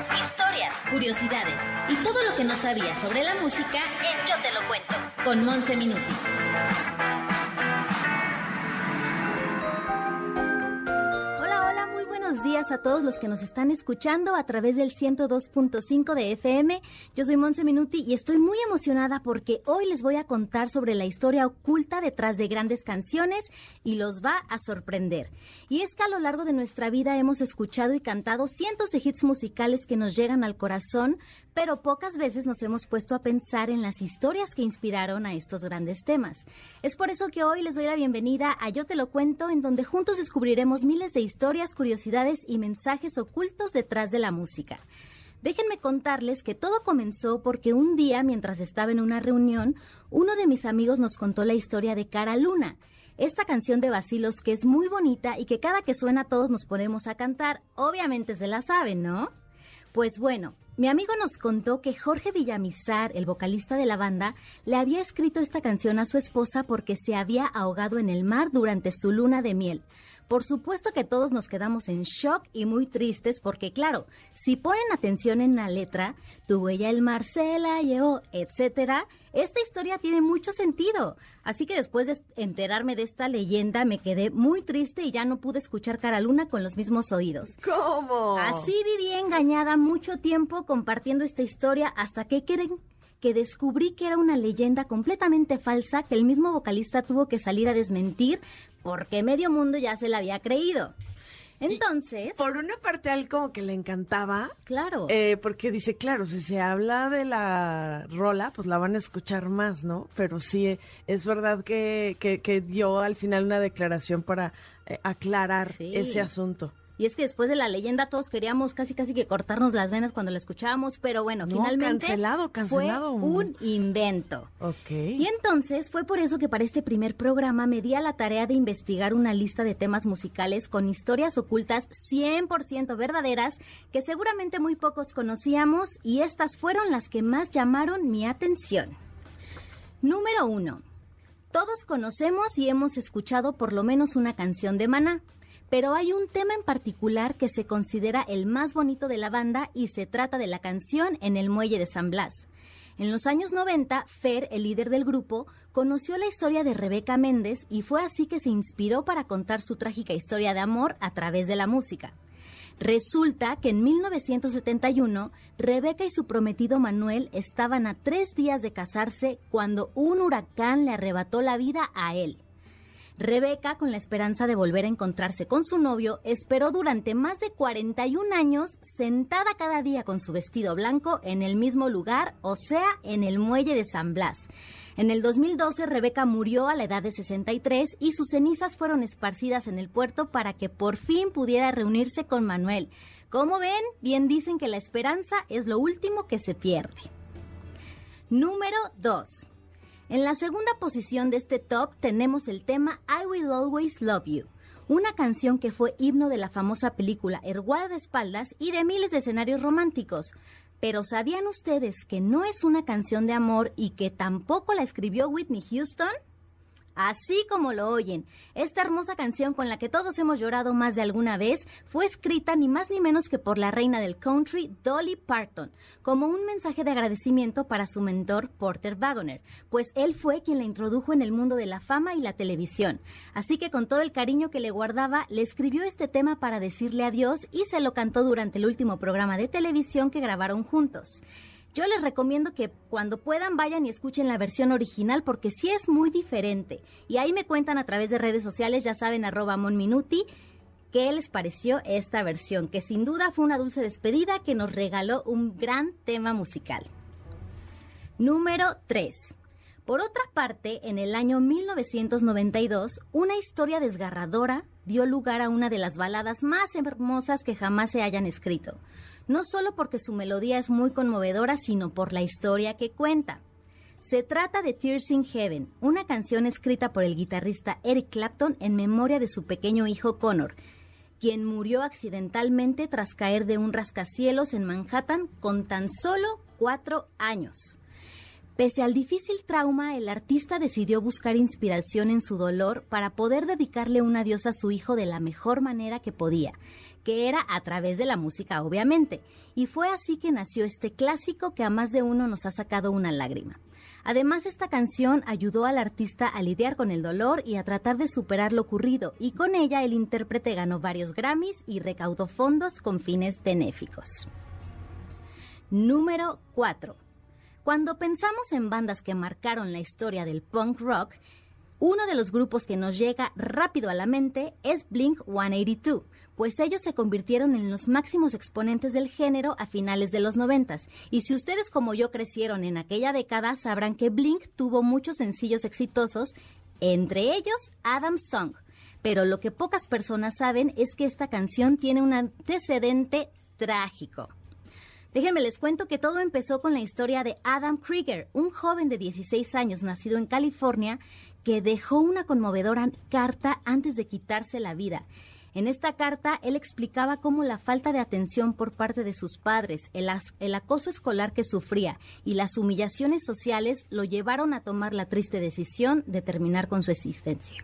Curiosidades y todo lo que no sabías sobre la música en Yo Te Lo Cuento con Monse Minuti. Buenos días a todos los que nos están escuchando a través del 102.5 de FM. Yo soy Monse Minuti y estoy muy emocionada porque hoy les voy a contar sobre la historia oculta detrás de grandes canciones y los va a sorprender. Y es que a lo largo de nuestra vida hemos escuchado y cantado cientos de hits musicales que nos llegan al corazón, pero pocas veces nos hemos puesto a pensar en las historias que inspiraron a estos grandes temas. Es por eso que hoy les doy la bienvenida a Yo Te Lo Cuento, en donde juntos descubriremos miles de historias, curiosidades y mensajes ocultos detrás de la música. Déjenme contarles que todo comenzó porque un día, mientras estaba en una reunión, uno de mis amigos nos contó la historia de Cara Luna. Esta canción de Basilos que es muy bonita y que cada que suena todos nos ponemos a cantar. Obviamente se la saben, ¿no? Pues bueno, mi amigo nos contó que Jorge Villamizar, el vocalista de la banda, le había escrito esta canción a su esposa porque se había ahogado en el mar durante su luna de miel. Por supuesto que todos nos quedamos en shock y muy tristes porque, claro, si ponen atención en la letra, tu huella el mar se la llevó, etcétera, esta historia tiene mucho sentido. Así que después de enterarme de esta leyenda, me quedé muy triste y ya no pude escuchar Cara Luna con los mismos oídos. ¿Cómo? Así viví engañada mucho tiempo compartiendo esta historia hasta que creen que descubrí que era una leyenda completamente falsa que el mismo vocalista tuvo que salir a desmentir porque medio mundo ya se la había creído. Entonces, Por una parte, a él como que le encantaba. claro, eh, porque dice, claro, si se habla de la rola, pues la van a escuchar más, ¿no? Pero sí, es verdad que, que, que dio al final una declaración para eh, aclarar Sí. ese asunto. Y es que después de la leyenda todos queríamos casi casi que cortarnos las venas cuando la escuchábamos, pero bueno, No, finalmente cancelado, cancelado. fue un invento. Ok. Y entonces fue por eso que para este primer programa me di a la tarea de investigar una lista de temas musicales con historias ocultas 100% verdaderas que seguramente muy pocos conocíamos y estas fueron las que más llamaron mi atención. Número 1. Todos conocemos y hemos escuchado por lo menos una canción de Maná, pero hay un tema en particular que se considera el más bonito de la banda y se trata de la canción En el Muelle de San Blas. En los años 90, Fer, el líder del grupo, conoció la historia de Rebeca Méndez y fue así que se inspiró para contar su trágica historia de amor a través de la música. Resulta que en 1971, Rebeca y su prometido Manuel estaban a tres días de casarse cuando un huracán le arrebató la vida a él. Rebeca, con la esperanza de volver a encontrarse con su novio, esperó durante más de 41 años sentada cada día con su vestido blanco en el mismo lugar, o sea, en el muelle de San Blas. En el 2012, Rebeca murió a la edad de 63 y sus cenizas fueron esparcidas en el puerto para que por fin pudiera reunirse con Manuel. Como ven, bien dicen que la esperanza es lo último que se pierde. Número 2. En la segunda posición de este top tenemos el tema I Will Always Love You, una canción que fue himno de la famosa película El Espaldas y de miles de escenarios románticos. Pero ¿sabían ustedes que no es una canción de amor y que tampoco la escribió Whitney Houston? Así como lo oyen, esta hermosa canción con la que todos hemos llorado más de alguna vez fue escrita ni más ni menos que por la reina del country, Dolly Parton, como un mensaje de agradecimiento para su mentor, Porter Wagoner, pues él fue quien la introdujo en el mundo de la fama y la televisión. Así que con todo el cariño que le guardaba, le escribió este tema para decirle adiós y se lo cantó durante el último programa de televisión que grabaron juntos. Yo les recomiendo que cuando puedan vayan y escuchen la versión original porque sí es muy diferente. Y ahí me cuentan a través de redes sociales, ya saben, arroba monminuti, qué les pareció esta versión, que sin duda fue una dulce despedida que nos regaló un gran tema musical. Número 3. Por otra parte, en el año 1992, una historia desgarradora dio lugar a una de las baladas más hermosas que jamás se hayan escrito no solo porque su melodía es muy conmovedora, sino por la historia que cuenta. Se trata de Tears in Heaven, una canción escrita por el guitarrista Eric Clapton en memoria de su pequeño hijo Connor, quien murió accidentalmente tras caer de un rascacielos en Manhattan con tan solo cuatro años. Pese al difícil trauma, el artista decidió buscar inspiración en su dolor para poder dedicarle un adiós a su hijo de la mejor manera que podía, que era a través de la música, obviamente. Y fue así que nació este clásico que a más de uno nos ha sacado una lágrima. Además, esta canción ayudó al artista a lidiar con el dolor y a tratar de superar lo ocurrido, y con ella el intérprete ganó varios Grammys y recaudó fondos con fines benéficos. Número 4. Cuando pensamos en bandas que marcaron la historia del punk rock, uno de los grupos que nos llega rápido a la mente es Blink 182, pues ellos se convirtieron en los máximos exponentes del género a finales de los noventas. Y si ustedes como yo crecieron en aquella década, sabrán que Blink tuvo muchos sencillos exitosos, entre ellos Adam Song. Pero lo que pocas personas saben es que esta canción tiene un antecedente trágico. Déjenme les cuento que todo empezó con la historia de Adam Krieger, un joven de 16 años nacido en California que dejó una conmovedora carta antes de quitarse la vida. En esta carta, él explicaba cómo la falta de atención por parte de sus padres, el, acoso escolar que sufría y las humillaciones sociales lo llevaron a tomar la triste decisión de terminar con su existencia.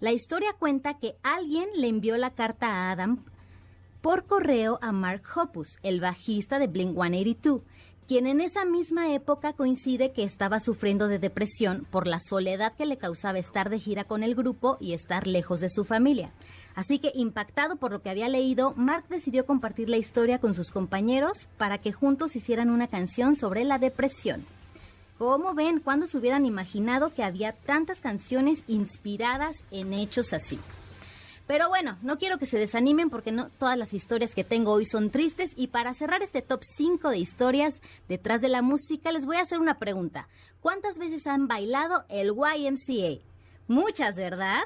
La historia cuenta que alguien le envió la carta a Adam por correo a Mark Hoppus, el bajista de Blink 182, quien en esa misma época coincide que estaba sufriendo de depresión por la soledad que le causaba estar de gira con el grupo y estar lejos de su familia. Así que, impactado por lo que había leído, Mark decidió compartir la historia con sus compañeros para que juntos hicieran una canción sobre la depresión. ¿Cómo ven? ¿Cuándo se hubieran imaginado que había tantas canciones inspiradas en hechos así? Pero bueno, no quiero que se desanimen porque no todas las historias que tengo hoy son tristes y para cerrar este top 5 de historias detrás de la música les voy a hacer una pregunta. ¿Cuántas veces han bailado el YMCA? Muchas, ¿verdad?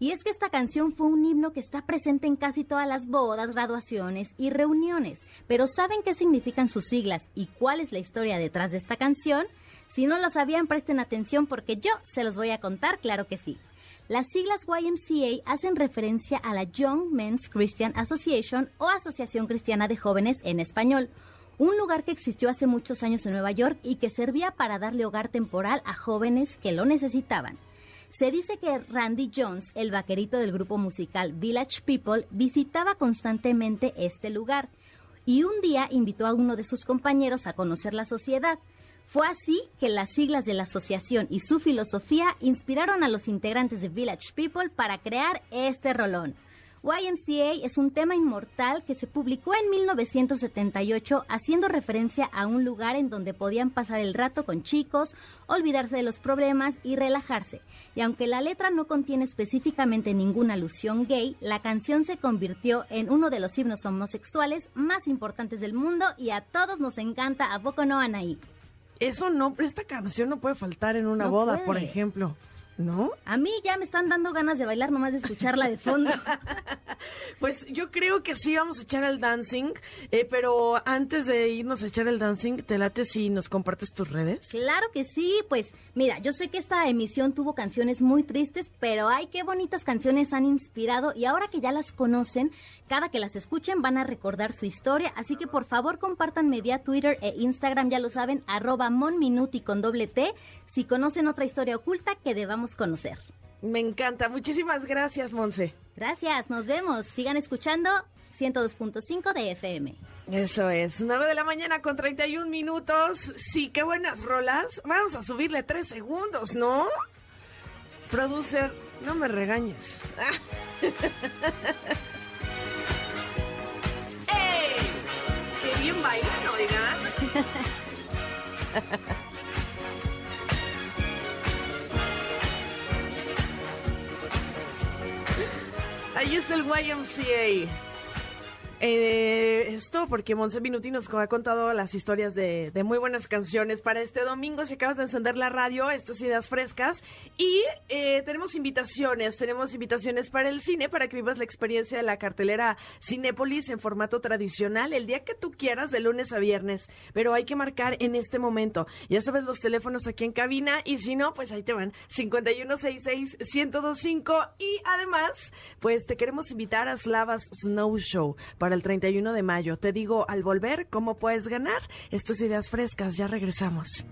Y es que esta canción fue un himno que está presente en casi todas las bodas, graduaciones y reuniones. Pero ¿saben qué significan sus siglas y cuál es la historia detrás de esta canción? Si no lo sabían, presten atención porque yo se los voy a contar, claro que sí. Las siglas YMCA hacen referencia a la Young Men's Christian Association o Asociación Cristiana de Jóvenes en español, un lugar que existió hace muchos años en Nueva York y que servía para darle hogar temporal a jóvenes que lo necesitaban. Se dice que Randy Jones, el vaquerito del grupo musical Village People, visitaba constantemente este lugar y un día invitó a uno de sus compañeros a conocer la sociedad. Fue así que las siglas de la asociación y su filosofía inspiraron a los integrantes de Village People para crear este rolón. YMCA es un tema inmortal que se publicó en 1978 haciendo referencia a un lugar en donde podían pasar el rato con chicos, olvidarse de los problemas y relajarse. Y aunque la letra no contiene específicamente ninguna alusión gay, la canción se convirtió en uno de los himnos homosexuales más importantes del mundo y a todos nos encanta, ¿a poco no, Anaí? Eso no, esta canción no puede faltar en una boda, por ejemplo. ¿No? A mí ya me están dando ganas de bailar nomás de escucharla de fondo. *laughs* Pues yo creo que sí vamos a echar el dancing, eh, pero antes de irnos a echar el dancing, ¿te late si nos compartes tus redes? Claro que sí, pues mira, yo sé que esta emisión tuvo canciones muy tristes, pero ay, qué bonitas canciones han inspirado y ahora que ya las conocen, cada que las escuchen van a recordar su historia, así que por favor compártanme vía Twitter e Instagram, ya lo saben, arroba monminuti con doble T, si conocen otra historia oculta que debamos conocer. Me encanta. Muchísimas gracias, Monse. Gracias, nos vemos. Sigan escuchando 102.5 de FM. Eso es, 9 de la mañana con 31 minutos. Sí, qué buenas rolas. Vamos a subirle 3 segundos, ¿no? Producer, no me regañes. *laughs* ¡Ey! ¡Qué bien bailan, oigan! *laughs* Ahí está el YMCA. Eh, esto porque Monse Minuti nos ha contado las historias de, muy buenas canciones para este domingo. Si acabas de encender la radio, esto es Ideas Frescas. Y eh, tenemos invitaciones, tenemos invitaciones para el cine, para que vivas la experiencia de la cartelera Cinépolis en formato tradicional, el día que tú quieras, de lunes a viernes. Pero hay que marcar en este momento. Ya sabes los teléfonos aquí en cabina y si no, pues ahí te van 5166-1025. Y además, pues te queremos invitar a Slavas Snow Show para el 31 de mayo. Te digo al volver cómo puedes ganar. Esto es Ideas Frescas, ya regresamos.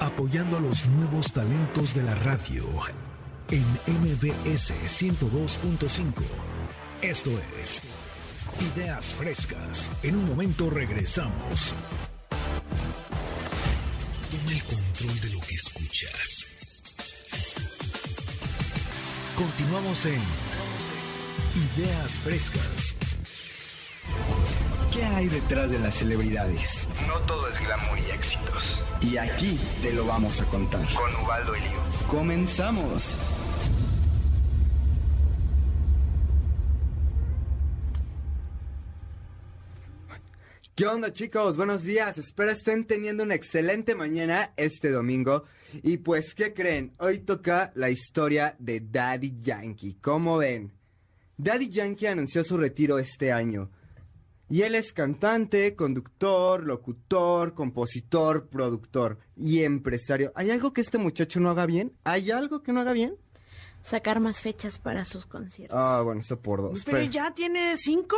Apoyando a los nuevos talentos de la radio en MBS 102.5. Esto es Ideas Frescas. En un momento regresamos. Toma el control de lo que escuchas. Continuamos en Ideas Frescas. ¿Qué hay detrás de las celebridades? No todo es glamour y éxitos. Y aquí te lo vamos a contar. Con Ubaldo Elio. ¡Comenzamos! ¿Qué onda chicos? Buenos días. Espero estén teniendo una excelente mañana este domingo. Y pues, ¿qué creen? Hoy toca la historia de Daddy Yankee. ¿Cómo ven? Daddy Yankee anunció su retiro este año. Y él es cantante, conductor, locutor, compositor, productor y empresario. ¿Hay algo que este muchacho no haga bien? ¿Hay algo que no haga bien? Sacar más fechas para sus conciertos. Ah, bueno, eso por dos. Pero, ya tiene cinco.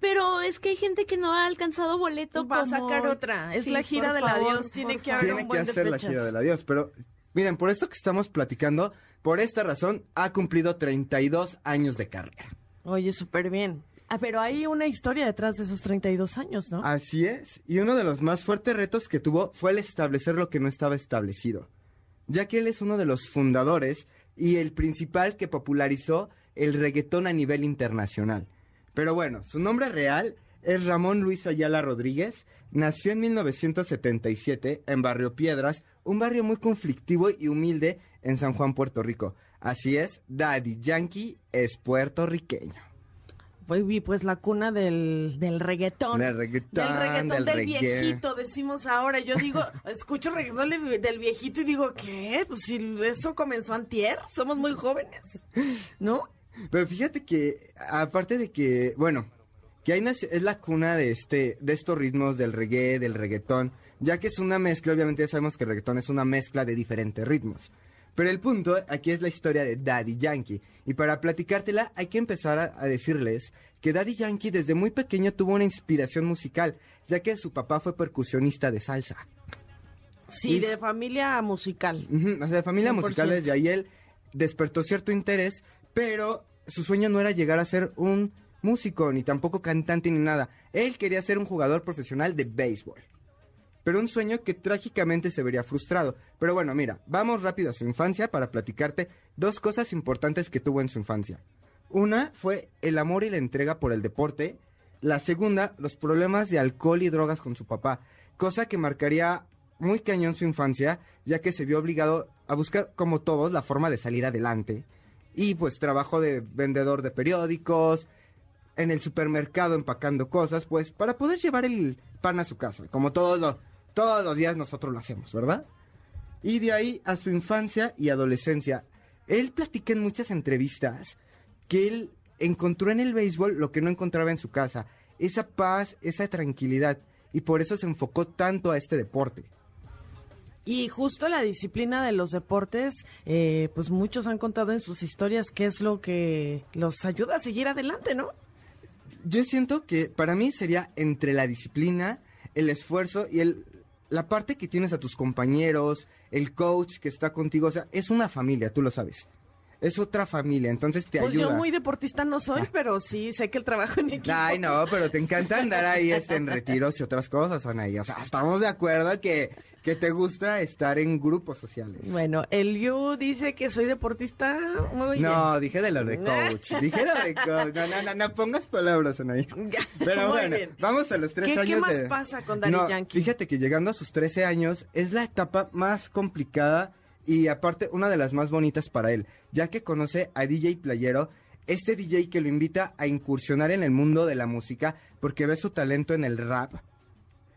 Pero es que hay gente que no ha alcanzado boleto. Va a sacar otra. Es Sí, la gira del favor, adiós. Tiene que haber Tiene un que buen de hacer la fechas. gira del adiós, pero miren, por esto que estamos platicando, por esta razón ha cumplido 32 años de carrera. Oye, súper bien. Ah, pero hay una historia detrás de esos 32 años, ¿no? Así es, y uno de los más fuertes retos que tuvo fue el establecer lo que no estaba establecido, ya que él es uno de los fundadores y el principal que popularizó el reggaetón a nivel internacional. Pero bueno, su nombre real es Ramón Luis Ayala Rodríguez, nació en 1977 en Barrio Piedras, un barrio muy conflictivo y humilde en San Juan, Puerto Rico. Así es, Daddy Yankee es puertorriqueño. Pues, pues la cuna del, del reggaetón. Del reggaetón, Del reggaetón del del, reggae. viejito, decimos ahora. Yo digo, *laughs* escucho reggaetón del, viejito y digo, ¿qué? Pues si eso comenzó antier, somos muy jóvenes, ¿no? Pero fíjate que, aparte de que, bueno, que ahí es la cuna de este, de estos ritmos del reggae, del reggaetón, ya que es una mezcla, obviamente ya sabemos que el reggaetón es una mezcla de diferentes ritmos. Pero el punto aquí es la historia de Daddy Yankee. Y para platicártela hay que empezar a, a decirles que Daddy Yankee desde muy pequeño tuvo una inspiración musical, ya que su papá fue percusionista de salsa. Sí, Y- de familia musical. O sea, de familia 100%. musical desde ahí él despertó cierto interés, pero su sueño no era llegar a ser un músico, ni tampoco cantante, ni nada. Él quería ser un jugador profesional de béisbol. Pero un sueño que trágicamente se vería frustrado. Pero bueno, mira, vamos rápido a su infancia para platicarte dos cosas importantes que tuvo en su infancia. Una fue el amor y la entrega por el deporte. La segunda, los problemas de alcohol y drogas con su papá, cosa que marcaría muy cañón su infancia, ya que se vio obligado a buscar, como todos, la forma de salir adelante. Y pues trabajó de vendedor de periódicos, en el supermercado empacando cosas, pues para poder llevar el pan a su casa, como todos los, todos los días nosotros lo hacemos, ¿verdad? Y de ahí a su infancia y adolescencia. Él platica en muchas entrevistas que él encontró en el béisbol lo que no encontraba en su casa, esa paz, esa tranquilidad, y por eso se enfocó tanto a este deporte. Y justo la disciplina de los deportes, eh, pues muchos han contado en sus historias qué es lo que los ayuda a seguir adelante, ¿no? Yo siento que para mí sería entre la disciplina, el esfuerzo y el, la parte que tienes a tus compañeros, el coach que está contigo, o sea, es una familia, tú lo sabes. Es otra familia, entonces te pues ayuda. yo muy deportista no soy, pero sí sé que el trabajo en equipo. Ay, no, pero te encanta andar ahí este, en retiros y otras cosas, Anaí. O sea, estamos de acuerdo que, que te gusta estar en grupos sociales. Bueno, el Yu dice que soy deportista muy No, bien. dije de lo de coach. dije lo de coach. No, no, no, no pongas palabras, Anaí. *laughs* Pero Muy bueno, bien. vamos a los tres ¿Qué- qué años más de- pasa con Daddy No, Yankee? Fíjate que llegando a sus 13 años es la etapa más complicada y aparte una de las más bonitas para él, ya que conoce a DJ Playero, este DJ que lo invita a incursionar en el mundo de la música porque ve su talento en el rap.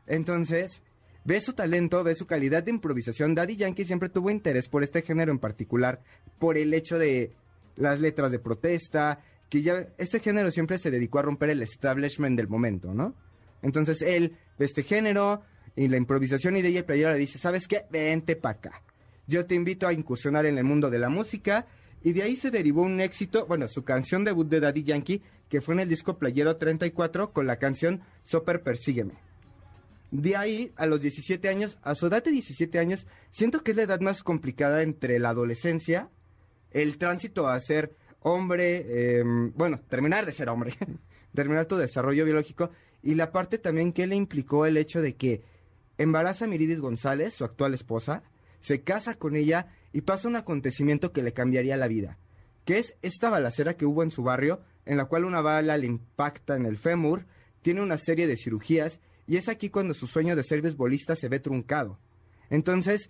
Entonces, ve su talento, ve su calidad de improvisación. Daddy Yankee siempre tuvo interés por este género en particular, por el hecho de las letras de protesta, que ya este género siempre se dedicó a romper el establishment del momento, ¿no? Entonces él ve este género y la improvisación y de ella Playero le dice, ¿sabes qué? Vente para acá. Yo te invito a incursionar en el mundo de la música y de ahí se derivó un éxito, bueno, su canción debut de Daddy Yankee, que fue en el disco Playero 34 con la canción Super Persígueme. De ahí, a los 17 años, a su edad de 17 años, siento que es la edad más complicada entre la adolescencia, el tránsito a ser hombre, eh, bueno, terminar de ser hombre, *laughs* terminar tu desarrollo biológico, y la parte también que le implicó el hecho de que embaraza a Miridis González, su actual esposa, se casa con ella y pasa un acontecimiento que le cambiaría la vida, que es esta balacera que hubo en su barrio, en la cual una bala le impacta en el fémur, tiene una serie de cirugías, y es aquí cuando su sueño de ser beisbolista se ve truncado. Entonces,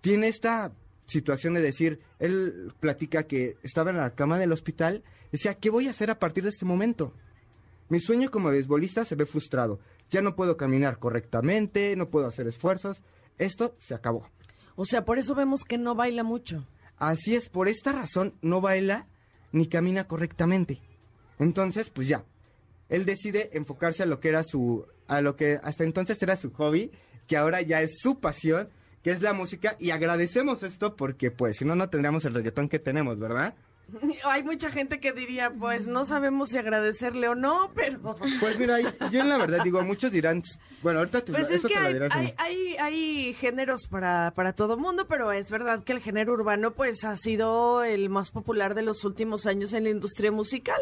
tiene esta situación de decir, él platica que estaba en la cama del hospital, decía, ¿qué voy a hacer a partir de este momento? Mi sueño como beisbolista se ve frustrado. Ya no puedo caminar correctamente, no puedo hacer esfuerzos. Esto se acabó. O sea, por eso vemos que no baila mucho. Así es, por esta razón no baila ni camina correctamente. Entonces, pues ya. Él decide enfocarse a lo que era su a lo que hasta entonces era su hobby, que ahora ya es su pasión, que es la música y agradecemos esto porque pues si no no tendríamos el reggaetón que tenemos, ¿verdad? *laughs* Hay mucha gente que diría, pues no sabemos si agradecerle o no, pero... Pues mira, yo en la verdad digo, muchos dirán, bueno, ahorita te, Pues es eso que te hay, dirás. hay, hay, hay géneros para, para todo mundo, pero es verdad que el género urbano pues ha sido el más popular de los últimos años en la industria musical.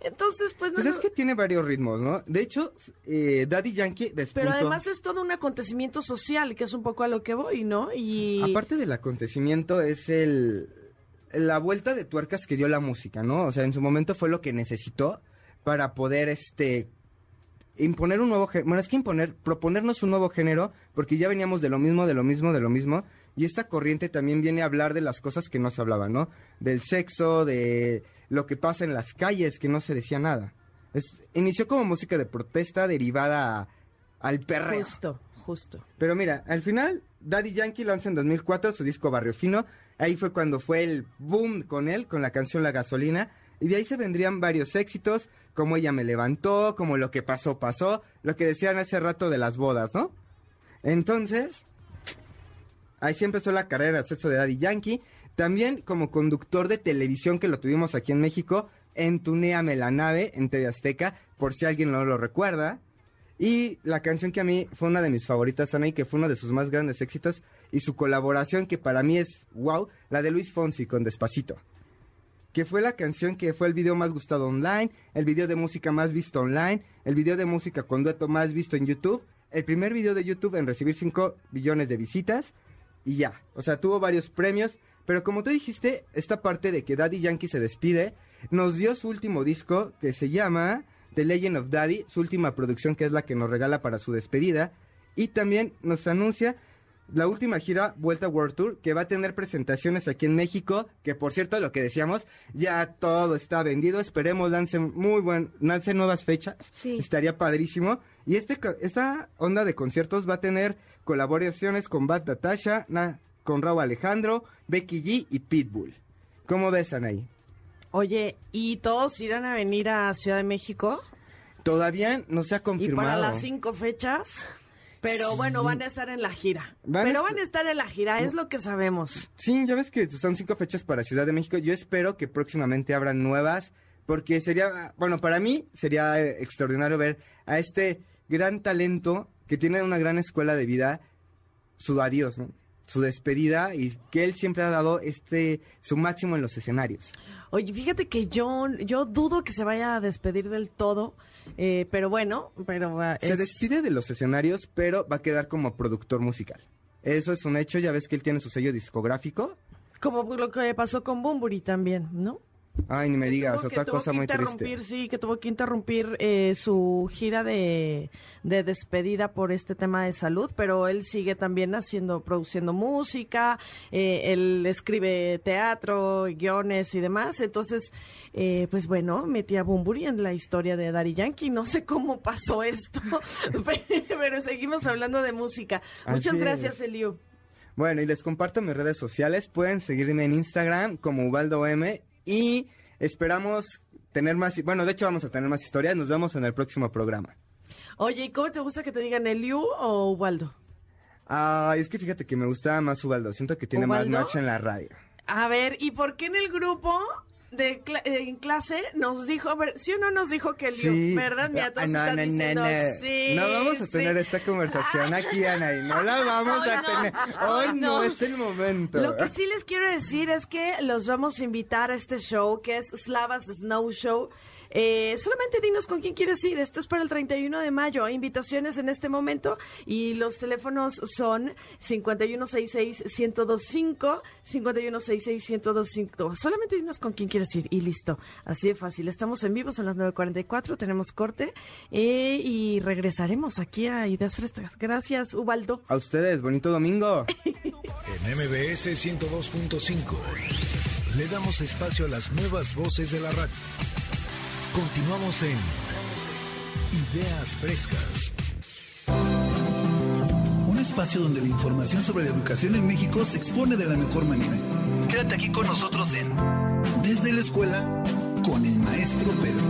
Entonces, pues no Pues es- que tiene varios ritmos, ¿no? De hecho, eh, Daddy Yankee despuntó... Pero además es todo un acontecimiento social, que es un poco a lo que voy, ¿no? Y... Aparte del acontecimiento es el la vuelta de tuercas que dio la música, ¿no? O sea, en su momento fue lo que necesitó para poder este imponer un nuevo género, bueno, es que imponer, proponernos un nuevo género, porque ya veníamos de lo mismo, de lo mismo, de lo mismo, y esta corriente también viene a hablar de las cosas que no se hablaban, ¿no? Del sexo, de lo que pasa en las calles, que no se decía nada. Es- inició como música de protesta derivada a- al perreo. Justo, justo. Pero mira, al final, Daddy Yankee lanza en 2004 su disco Barrio Fino. Ahí fue cuando fue el boom con él, con la canción La Gasolina. Y de ahí se vendrían varios éxitos, como Ella me levantó, como Lo que pasó, pasó, lo que decían hace rato de las bodas, ¿no? Entonces, ahí sí empezó la carrera de sexo de Daddy Yankee. También como conductor de televisión que lo tuvimos aquí en México, en Tuneame la nave, en TV Azteca, por si alguien no lo recuerda. Y la canción que a mí fue una de mis favoritas, Ana, y que fue uno de sus más grandes éxitos, y su colaboración que para mí es wow, la de Luis Fonsi con Despacito. Que fue la canción que fue el video más gustado online, el video de música más visto online, el video de música con dueto más visto en YouTube, el primer video de YouTube en recibir 5 billones de visitas, y ya. O sea, tuvo varios premios, pero como tú dijiste, esta parte de que Daddy Yankee se despide, nos dio su último disco que se llama The Legend of Daddy, su última producción que es la que nos regala para su despedida, y también nos anuncia la última gira Vuelta World Tour que va a tener presentaciones aquí en México, que por cierto lo que decíamos, ya todo está vendido, esperemos lancen muy buen, lancen nuevas fechas, Sí. estaría padrísimo, y este esta onda de conciertos va a tener colaboraciones con Bad Natasha, Na- con Raúl Alejandro, Becky G y Pitbull. ¿Cómo ves, Anaí? Oye, ¿y todos irán a venir a Ciudad de México? Todavía no se ha Y confirmado. para las cinco fechas. Pero bueno, van a estar en la gira. Van pero van a estar en la gira, es lo que sabemos. Sí, ya ves que son cinco fechas para Ciudad de México. Yo espero que próximamente abran nuevas, porque sería, bueno, para mí sería eh, extraordinario ver a este gran talento que tiene una gran escuela de vida, su adiós, ¿no? su despedida y que él siempre ha dado este su máximo en los escenarios. Oye, fíjate que yo, yo dudo que se vaya a despedir del todo, eh, pero bueno, pero Se es- despide de los escenarios, pero va a quedar como productor musical. Eso es un hecho, ya ves que él tiene su sello discográfico. como lo que pasó con Bumburi también, ¿no? Ay, ni me digas, que- otra tuvo cosa que muy interrumpir, triste. Sí, que tuvo que interrumpir eh, su gira de, de despedida por este tema de salud, pero él sigue también haciendo, produciendo música, eh, él escribe teatro, guiones y demás, entonces, eh, pues bueno, metí a Bumburi en la historia de Daddy Yankee, no sé cómo pasó esto, *laughs* pero seguimos hablando de música. Muchas Así es. gracias, Eliu. Bueno, y les comparto mis redes sociales. Pueden seguirme en Instagram como Ubaldo M. Y esperamos tener más. Bueno, de hecho, vamos a tener más historias. Nos vemos en el próximo programa. Oye, ¿y cómo te gusta que te digan Eliu o Ubaldo? Ah, es que fíjate que me gusta más Ubaldo. Siento que tiene ¿Ubaldo? más match en la radio. A ver, ¿y por qué en el grupo de eh, en clase nos dijo, a ver, si uno nos dijo que el Sí. ¿verdad? Mira, todos Ah, no, están no, diciendo, no. sí, No vamos a sí. tener esta conversación aquí, Ana, y no la vamos a tener. Hoy no. es el momento. Lo que sí les quiero decir es que los vamos a invitar a este show que es Slavas Snow Show. Eh, solamente dinos con quién quieres ir. Esto es para el 31 de mayo. Invitaciones en este momento y los teléfonos son 5166-1025, 5166-1025. Solamente dinos con quién quieres ir y listo. Así de fácil. Estamos en vivo, son las 9.44, tenemos corte eh, y regresaremos aquí a Ideas Frescas. Gracias, Ubaldo. A ustedes, bonito domingo. *laughs* En MBS 102.5 le damos espacio a las nuevas voces de la radio. Continuamos en Ideas Frescas. Un espacio donde la información sobre la educación en México se expone de la mejor manera. Quédate aquí con nosotros en Desde la Escuela con el maestro Pedro.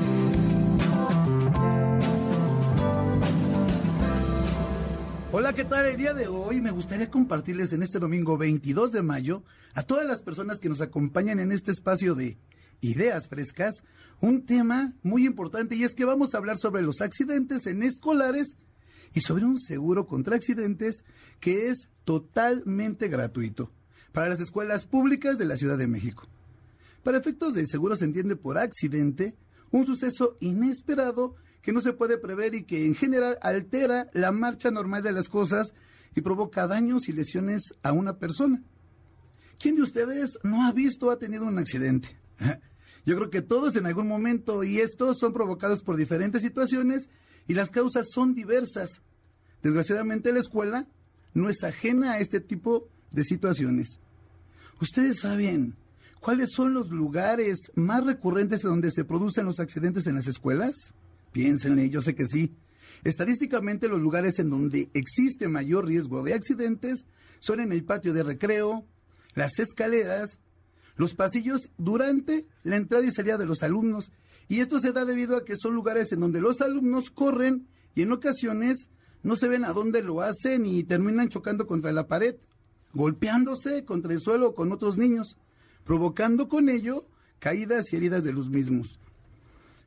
Hola, ¿qué tal? El día de hoy me gustaría compartirles en este domingo 22 de mayo a todas las personas que nos acompañan en este espacio de Ideas Frescas un tema muy importante y es que vamos a hablar sobre los accidentes en escolares y sobre un seguro contra accidentes que es totalmente gratuito para las escuelas públicas de la Ciudad de México. Para efectos de seguro se entiende por accidente un suceso inesperado que no se puede prever y que en general altera la marcha normal de las cosas y provoca daños y lesiones a una persona. ¿Quién de ustedes no ha visto o ha tenido un accidente? *laughs* Yo creo que todos en algún momento y estos son provocados por diferentes situaciones y las causas son diversas. Desgraciadamente la escuela no es ajena a este tipo de situaciones. ¿Ustedes saben cuáles son los lugares más recurrentes donde se producen los accidentes en las escuelas? Piénsenle, yo sé que sí. Estadísticamente los lugares en donde existe mayor riesgo de accidentes son en el patio de recreo, las escaleras, los pasillos durante la entrada y salida de los alumnos. Y esto se da debido a que son lugares en donde los alumnos corren y en ocasiones no se ven a dónde lo hacen y terminan chocando contra la pared, golpeándose contra el suelo con otros niños, provocando con ello caídas y heridas de los mismos.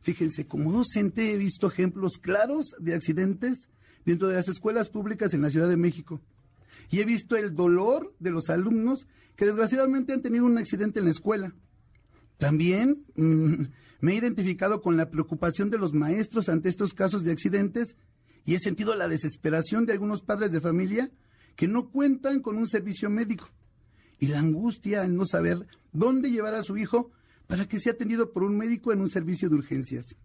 Fíjense, como docente he visto ejemplos claros de accidentes dentro de las escuelas públicas en la Ciudad de México. Y he visto el dolor de los alumnos que desgraciadamente han tenido un accidente en la escuela. También mm, me he identificado con la preocupación de los maestros ante estos casos de accidentes y he sentido la desesperación de algunos padres de familia que no cuentan con un servicio médico y la angustia al no saber dónde llevar a su hijo para que sea atendido por un médico en un servicio de urgencias.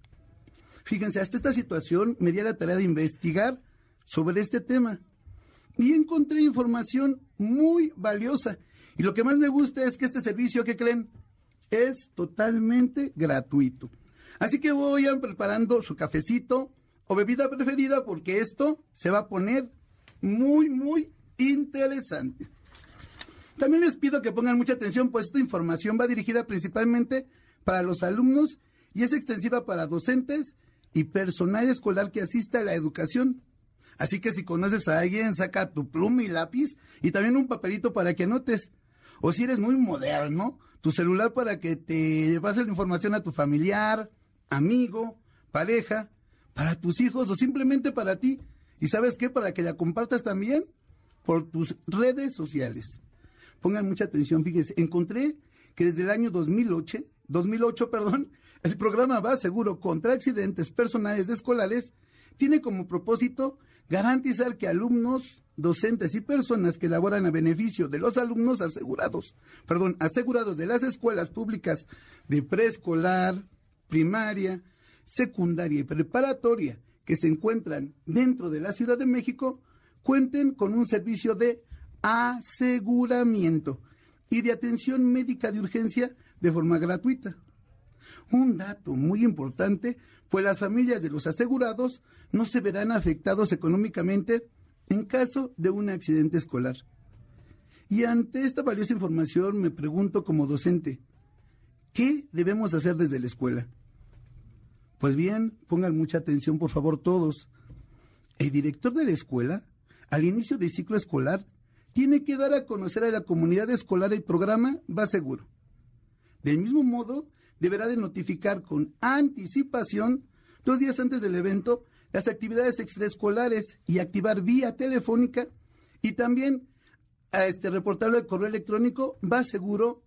Fíjense, hasta esta situación me di a la tarea de investigar sobre este tema y encontré información muy valiosa. Y lo que más me gusta es que este servicio, ¿qué creen? Es totalmente gratuito. Así que vayan preparando su cafecito o bebida preferida porque esto se va a poner muy, muy interesante. También les pido que pongan mucha atención, pues esta información va dirigida principalmente para los alumnos y es extensiva para docentes y personal escolar que asista a la educación. Así que si conoces a alguien, saca tu pluma y lápiz y también un papelito para que anotes. O si eres muy moderno, tu celular para que te pase la información a tu familiar, amigo, pareja, para tus hijos o simplemente para ti. ¿Y sabes qué? Para que la compartas también por tus redes sociales. Pongan mucha atención, fíjense, encontré que desde el año 2008, 2008, perdón, *laughs* el programa Va Seguro contra accidentes personales de escolares tiene como propósito garantizar que alumnos, docentes y personas que laboran a beneficio de los alumnos asegurados, perdón, asegurados de las escuelas públicas de preescolar, primaria, secundaria y preparatoria que se encuentran dentro de la Ciudad de México cuenten con un servicio de aseguramiento y de atención médica de urgencia de forma gratuita. Un dato muy importante, pues las familias de los asegurados no se verán afectados económicamente en caso de un accidente escolar. Y ante esta valiosa información me pregunto como docente, ¿qué debemos hacer desde la escuela? Pues bien, pongan mucha atención por favor todos. El director de la escuela, al inicio del ciclo escolar, tiene que dar a conocer a la comunidad escolar el programa Va Seguro. Del mismo modo, deberá de notificar con anticipación, dos días antes del evento, las actividades extraescolares y activar vía telefónica y también a este reportarlo al correo electrónico va seguro,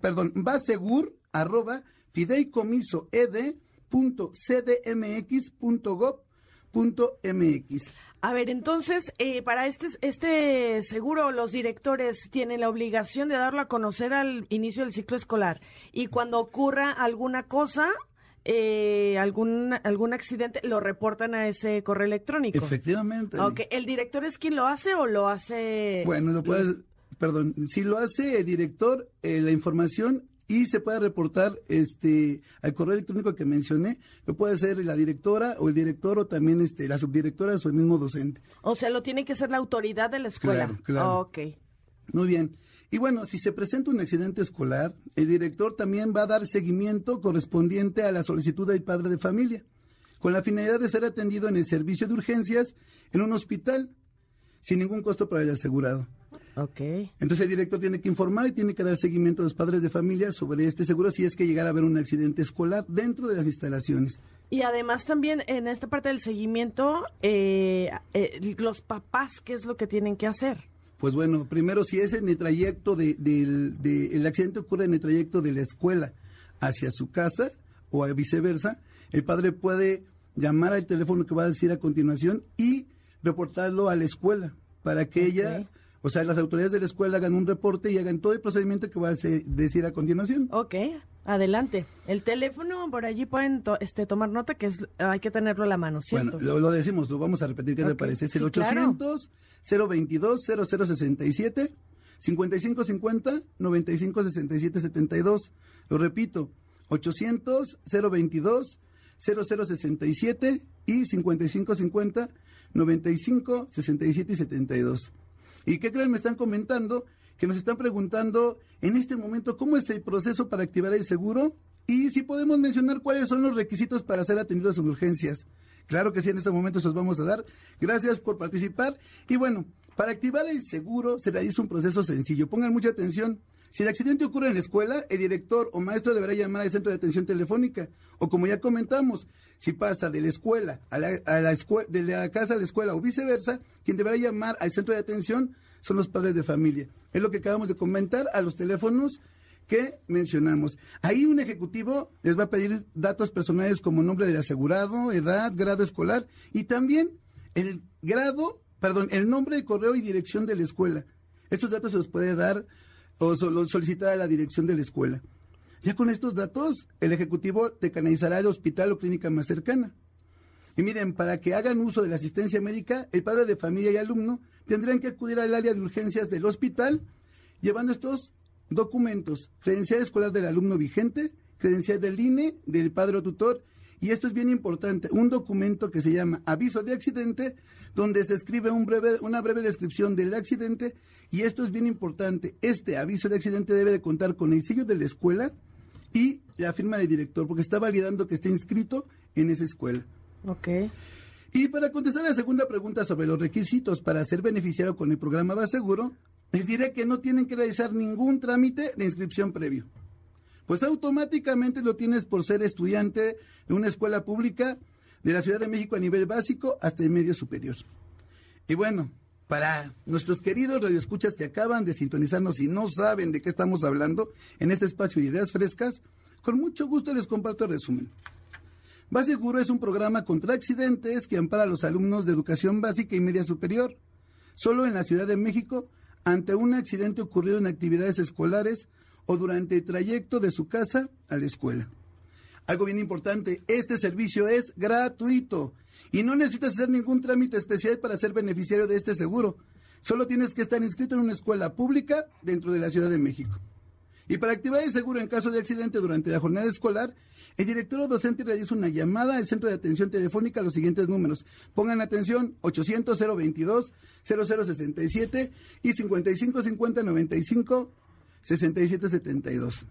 perdón, va segur arroba fideicomisoed.cdmx.gov.mx. A ver, entonces, eh, para este, este seguro, los directores tienen la obligación de darlo a conocer al inicio del ciclo escolar. Y cuando ocurra alguna cosa, eh, algún, algún accidente, lo reportan a ese correo electrónico. Efectivamente. Ok, ¿el director es quien lo hace o lo hace...? Bueno, lo puedes, perdón, si lo hace el director, eh, la información y se puede reportar este al correo electrónico que mencioné, lo puede ser la directora o el director o también este la subdirectora o el mismo docente. O sea, lo tiene que ser la autoridad de la escuela. Claro, claro. Ok. Muy bien. Y bueno, si se presenta un accidente escolar, el director también va a dar seguimiento correspondiente a la solicitud del padre de familia, con la finalidad de ser atendido en el servicio de urgencias en un hospital, sin ningún costo para el asegurado. Ok. Entonces el director tiene que informar y tiene que dar seguimiento a los padres de familia sobre este seguro si es que llegara a haber un accidente escolar dentro de las instalaciones. Y además también en esta parte del seguimiento, eh, eh, los papás, ¿qué es lo que tienen que hacer? Pues bueno, primero si es en el trayecto de, del- de- el accidente ocurre en el trayecto de la escuela hacia su casa o a viceversa, el padre puede llamar al teléfono que va a decir a continuación y reportarlo a la escuela para que ella, o sea, las autoridades de la escuela hagan un reporte y hagan todo el procedimiento que va a decir a continuación. Ok, adelante. El teléfono, por allí pueden to- este, tomar nota que es, hay que tenerlo a la mano, ¿cierto? Bueno, lo, lo decimos, lo vamos a repetir, ¿qué te Ok, parece? Es el sí, claro. 800 022 0067 5550 95 67 72. Lo repito, 800 022 0067 y 5550 95 67 y 72. ¿Y qué creen? Me están comentando que nos están preguntando en este momento cómo es el proceso para activar el seguro y si podemos mencionar cuáles son los requisitos para ser atendidos en urgencias. Claro que sí, en este momento se los vamos a dar. Gracias por participar. Y bueno, para activar el seguro se realiza un proceso sencillo. Pongan mucha atención. Si el accidente ocurre en la escuela, el director o maestro deberá llamar al centro de atención telefónica. O como ya comentamos, si pasa de la escuela a la, a la escue- de la casa a la escuela o viceversa, quien deberá llamar al centro de atención son los padres de familia. Es lo que acabamos de comentar a los teléfonos que mencionamos. Ahí un ejecutivo les va a pedir datos personales como nombre del asegurado, edad, grado escolar y también el grado, perdón, el nombre, correo y dirección de la escuela. Estos datos se los puede dar o solicitar a la dirección de la escuela. Ya con estos datos, el ejecutivo te canalizará al hospital o clínica más cercana. Y miren, para que hagan uso de la asistencia médica, el padre de familia y alumno tendrán que acudir al área de urgencias del hospital llevando estos documentos, credencial escolar del alumno vigente, credencial del INE, del padre o tutor Y esto es bien importante, un documento que se llama aviso de accidente, donde se escribe una breve descripción del accidente. Y esto es bien importante, este aviso de accidente debe de contar con el sello de la escuela y la firma del director, porque está validando que esté inscrito en esa escuela. Ok. Y para contestar la segunda pregunta sobre los requisitos para ser beneficiario con el programa Va Seguro, les diré que no tienen que realizar ningún trámite de inscripción previo. Pues automáticamente lo tienes por ser estudiante de una escuela pública de la Ciudad de México a nivel básico hasta el medio superior. Y bueno, para nuestros queridos radioescuchas que acaban de sintonizarnos y no saben de qué estamos hablando en este espacio de ideas frescas, con mucho gusto les comparto el resumen. Va Seguro es un programa contra accidentes que ampara a los alumnos de educación básica y media superior. Solo en la Ciudad de México, ante un accidente ocurrido en actividades escolares o durante el trayecto de su casa a la escuela. Algo bien importante, este servicio es gratuito y no necesitas hacer ningún trámite especial para ser beneficiario de este seguro. Solo tienes que estar inscrito en una escuela pública dentro de la Ciudad de México. Y para activar el seguro en caso de accidente durante la jornada escolar, el director o docente realiza una llamada al centro de atención telefónica a los siguientes números. Pongan atención 800 022 0067 y 55 50 95 67 72.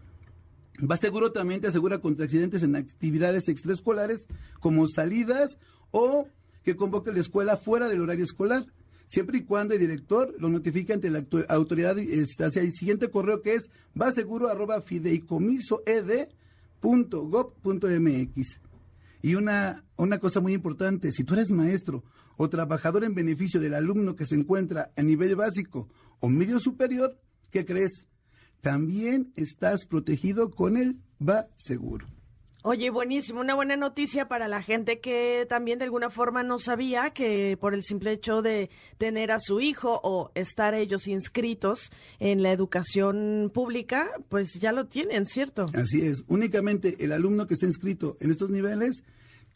Va seguro también te asegura contra accidentes en actividades extraescolares como salidas o que convoque la escuela fuera del horario escolar, siempre y cuando el director lo notifique ante la autoridad este, hacia el siguiente correo que es vaseguro arroba fideicomisoed.gov.mx. Y una, una cosa muy importante, si tú eres maestro o trabajador en beneficio del alumno que se encuentra a nivel básico o medio superior, ¿qué crees? También estás protegido con el Va Seguro. Oye, buenísimo, una buena noticia para la gente que también de alguna forma no sabía que por el simple hecho de tener a su hijo o estar ellos inscritos en la educación pública, pues ya lo tienen, ¿cierto? Así es, únicamente el alumno que está inscrito en estos niveles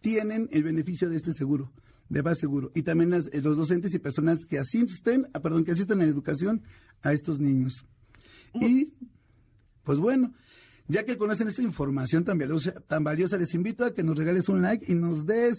tienen el beneficio de este seguro, de base seguro, y también las- eh, los docentes y personas que asisten, ah, perdón, que asisten a la educación a estos niños. Y, pues bueno, ya que conocen esta información tan valiosa, tan valiosa, les invito a que nos regales un like y nos des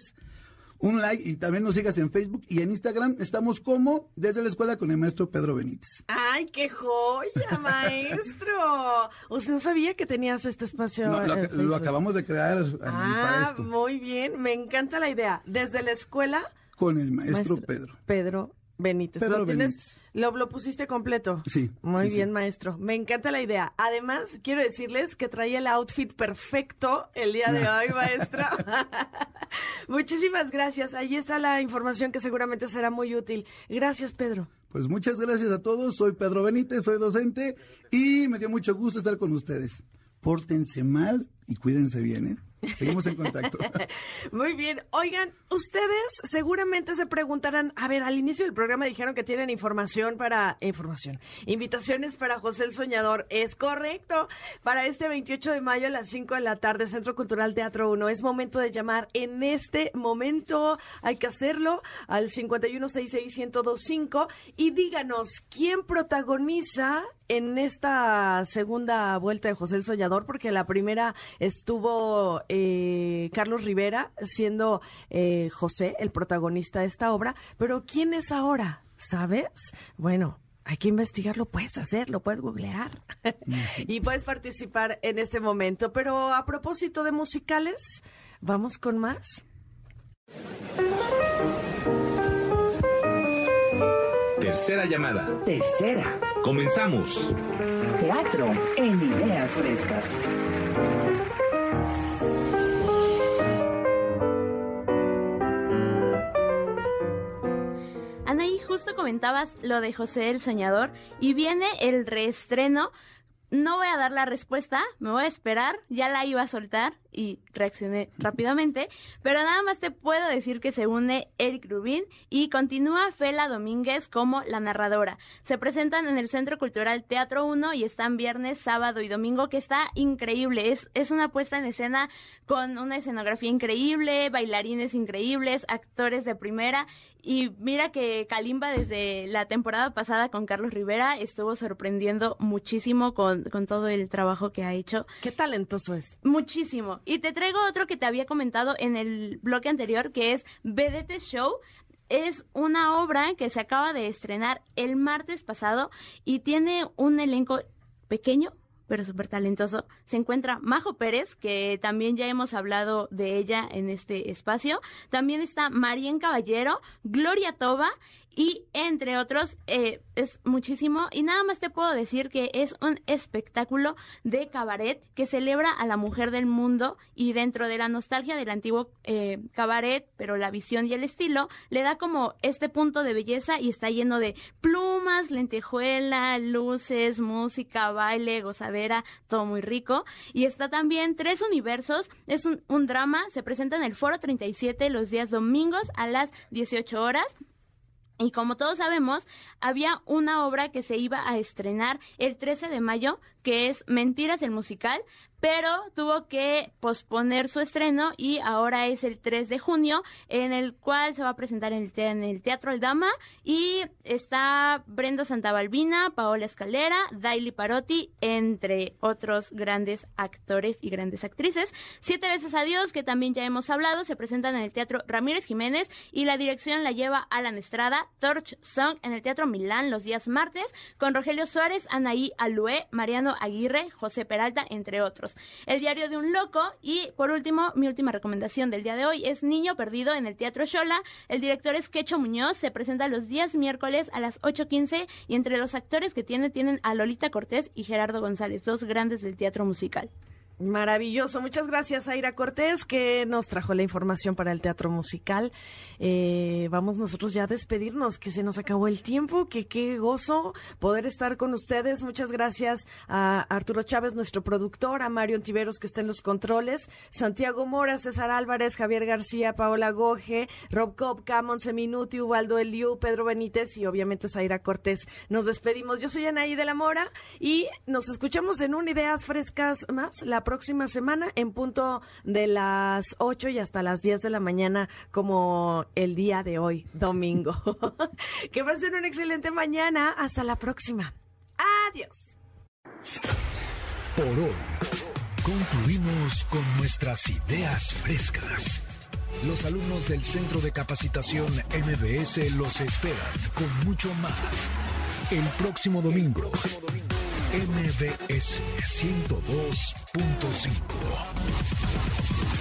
un like y también nos sigas en Facebook y en Instagram. Estamos como desde la escuela con el maestro Pedro Benítez. ¡Ay, qué joya, *laughs* maestro! O sea, no sabía que tenías este espacio. No, lo, en lo Facebook. acabamos de crear para Ah, esto muy bien, me encanta la idea. Desde la escuela, con el maestro, Maestro. Pedro. Pedro Benítez. Pedro ¿Lo, tienes- Benítez. Lo, lo pusiste completo? Sí. Muy sí, bien, sí. maestro. Me encanta la idea. Además, quiero decirles que traía el outfit perfecto el día de *laughs* hoy, maestro. *laughs* Muchísimas gracias. Ahí está la información que seguramente será muy útil. Gracias, Pedro. Pues muchas gracias a todos. Soy Pedro Benítez, soy docente y me dio mucho gusto estar con ustedes. Pórtense mal y cuídense bien, ¿eh? Seguimos en contacto. *laughs* Muy bien. Oigan, ustedes seguramente se preguntarán, a ver, al inicio del programa dijeron que tienen información para información, invitaciones para José el Soñador. Es correcto. Para este 28 de mayo a las 5 de la tarde, Centro Cultural Teatro 1. Es momento de llamar en este momento. Hay que hacerlo al 5166125 y díganos quién protagoniza en esta segunda vuelta de José el Soñador, porque la primera estuvo eh, Carlos Rivera siendo eh, José, el protagonista de esta obra, pero ¿quién es ahora? ¿Sabes? Bueno. Hay que investigarlo, puedes hacerlo, puedes googlear *laughs* y puedes participar en este momento. Pero a propósito de musicales, vamos con más. Tercera llamada. Tercera. Comenzamos. Teatro en ideas frescas. Anaí, justo comentabas lo de José el Soñador y viene el reestreno. No voy a dar la respuesta, me voy a esperar, ya la iba a soltar y reaccioné rápidamente, pero nada más te puedo decir que se une Eric Rubin y continúa Fela Domínguez como la narradora. Se presentan en el Centro Cultural Teatro 1 y están viernes, sábado y domingo, que está increíble. Es, es una puesta en escena con una escenografía increíble, bailarines increíbles, actores de primera. Y mira que Kalimba desde la temporada pasada con Carlos Rivera estuvo sorprendiendo muchísimo con, con todo el trabajo que ha hecho. Qué talentoso es. Muchísimo. Y te traigo otro que te había comentado en el bloque anterior, que es Vedette Show. Es una obra que se acaba de estrenar el martes pasado y tiene un elenco pequeño, pero súper talentoso. Se encuentra Majo Pérez, que también ya hemos hablado de ella en este espacio. También está Marien Caballero, Gloria Toba y entre otros eh, es muchísimo. Y nada más te puedo decir que es un espectáculo de cabaret que celebra a la mujer del mundo y dentro de la nostalgia del antiguo eh, cabaret pero la visión y el estilo le da como este punto de belleza y está lleno de plumas lentejuela luces música baile gozadera todo muy rico. Y está también tres universos. Es un, un drama. Se presenta en el foro 37 los días domingos a las 18 horas y como todos sabemos, había una obra que se iba a estrenar el 13 de mayo, que es Mentiras el musical, pero tuvo que posponer su estreno y ahora es el 3 de junio, en el cual se va a presentar en el, en el Teatro Aldama y está Brenda Santabalbina, Paola Escalera, Daily Parotti, entre otros grandes actores y grandes actrices. Siete veces adiós, que también ya hemos hablado, se presentan en el Teatro Ramírez Jiménez y la dirección la lleva Alan Estrada, Torch Song en el Teatro Milán los días martes, con Rogelio Suárez, Anaí Alué, Mariano Aguirre, José Peralta, entre otros. El diario de un loco y por último, mi última recomendación del día de hoy es Niño Perdido en el Teatro Shola. El director es Quecho Muñoz, se presenta los días miércoles a las 8.15 y entre los actores que tiene tienen a Lolita Cortés y Gerardo González, dos grandes del teatro musical. Maravilloso. Muchas gracias, Aira Cortés, que nos trajo la información para el teatro musical. Eh, vamos nosotros ya a despedirnos, que se nos acabó el tiempo, que qué gozo poder estar con ustedes. Muchas gracias a Arturo Chávez, nuestro productor, a Mario Antiveros, que está en los controles, Santiago Mora, César Álvarez, Javier García, Paola Goje, Rob Kopka, Minuti, Ubaldo Eliu, Pedro Benítez y obviamente Zaira Cortés. Nos despedimos. Yo soy Anaí de la Mora y nos escuchamos en un Ideas Frescas más la próxima semana en punto de las 8 y hasta las 10 de la mañana como el día de hoy, domingo. *laughs* que ser una excelente mañana. Hasta la próxima. Adiós. Por hoy, concluimos con nuestras ideas frescas. Los alumnos del Centro de Capacitación MBS los esperan con mucho más el próximo domingo. MBS 102.5.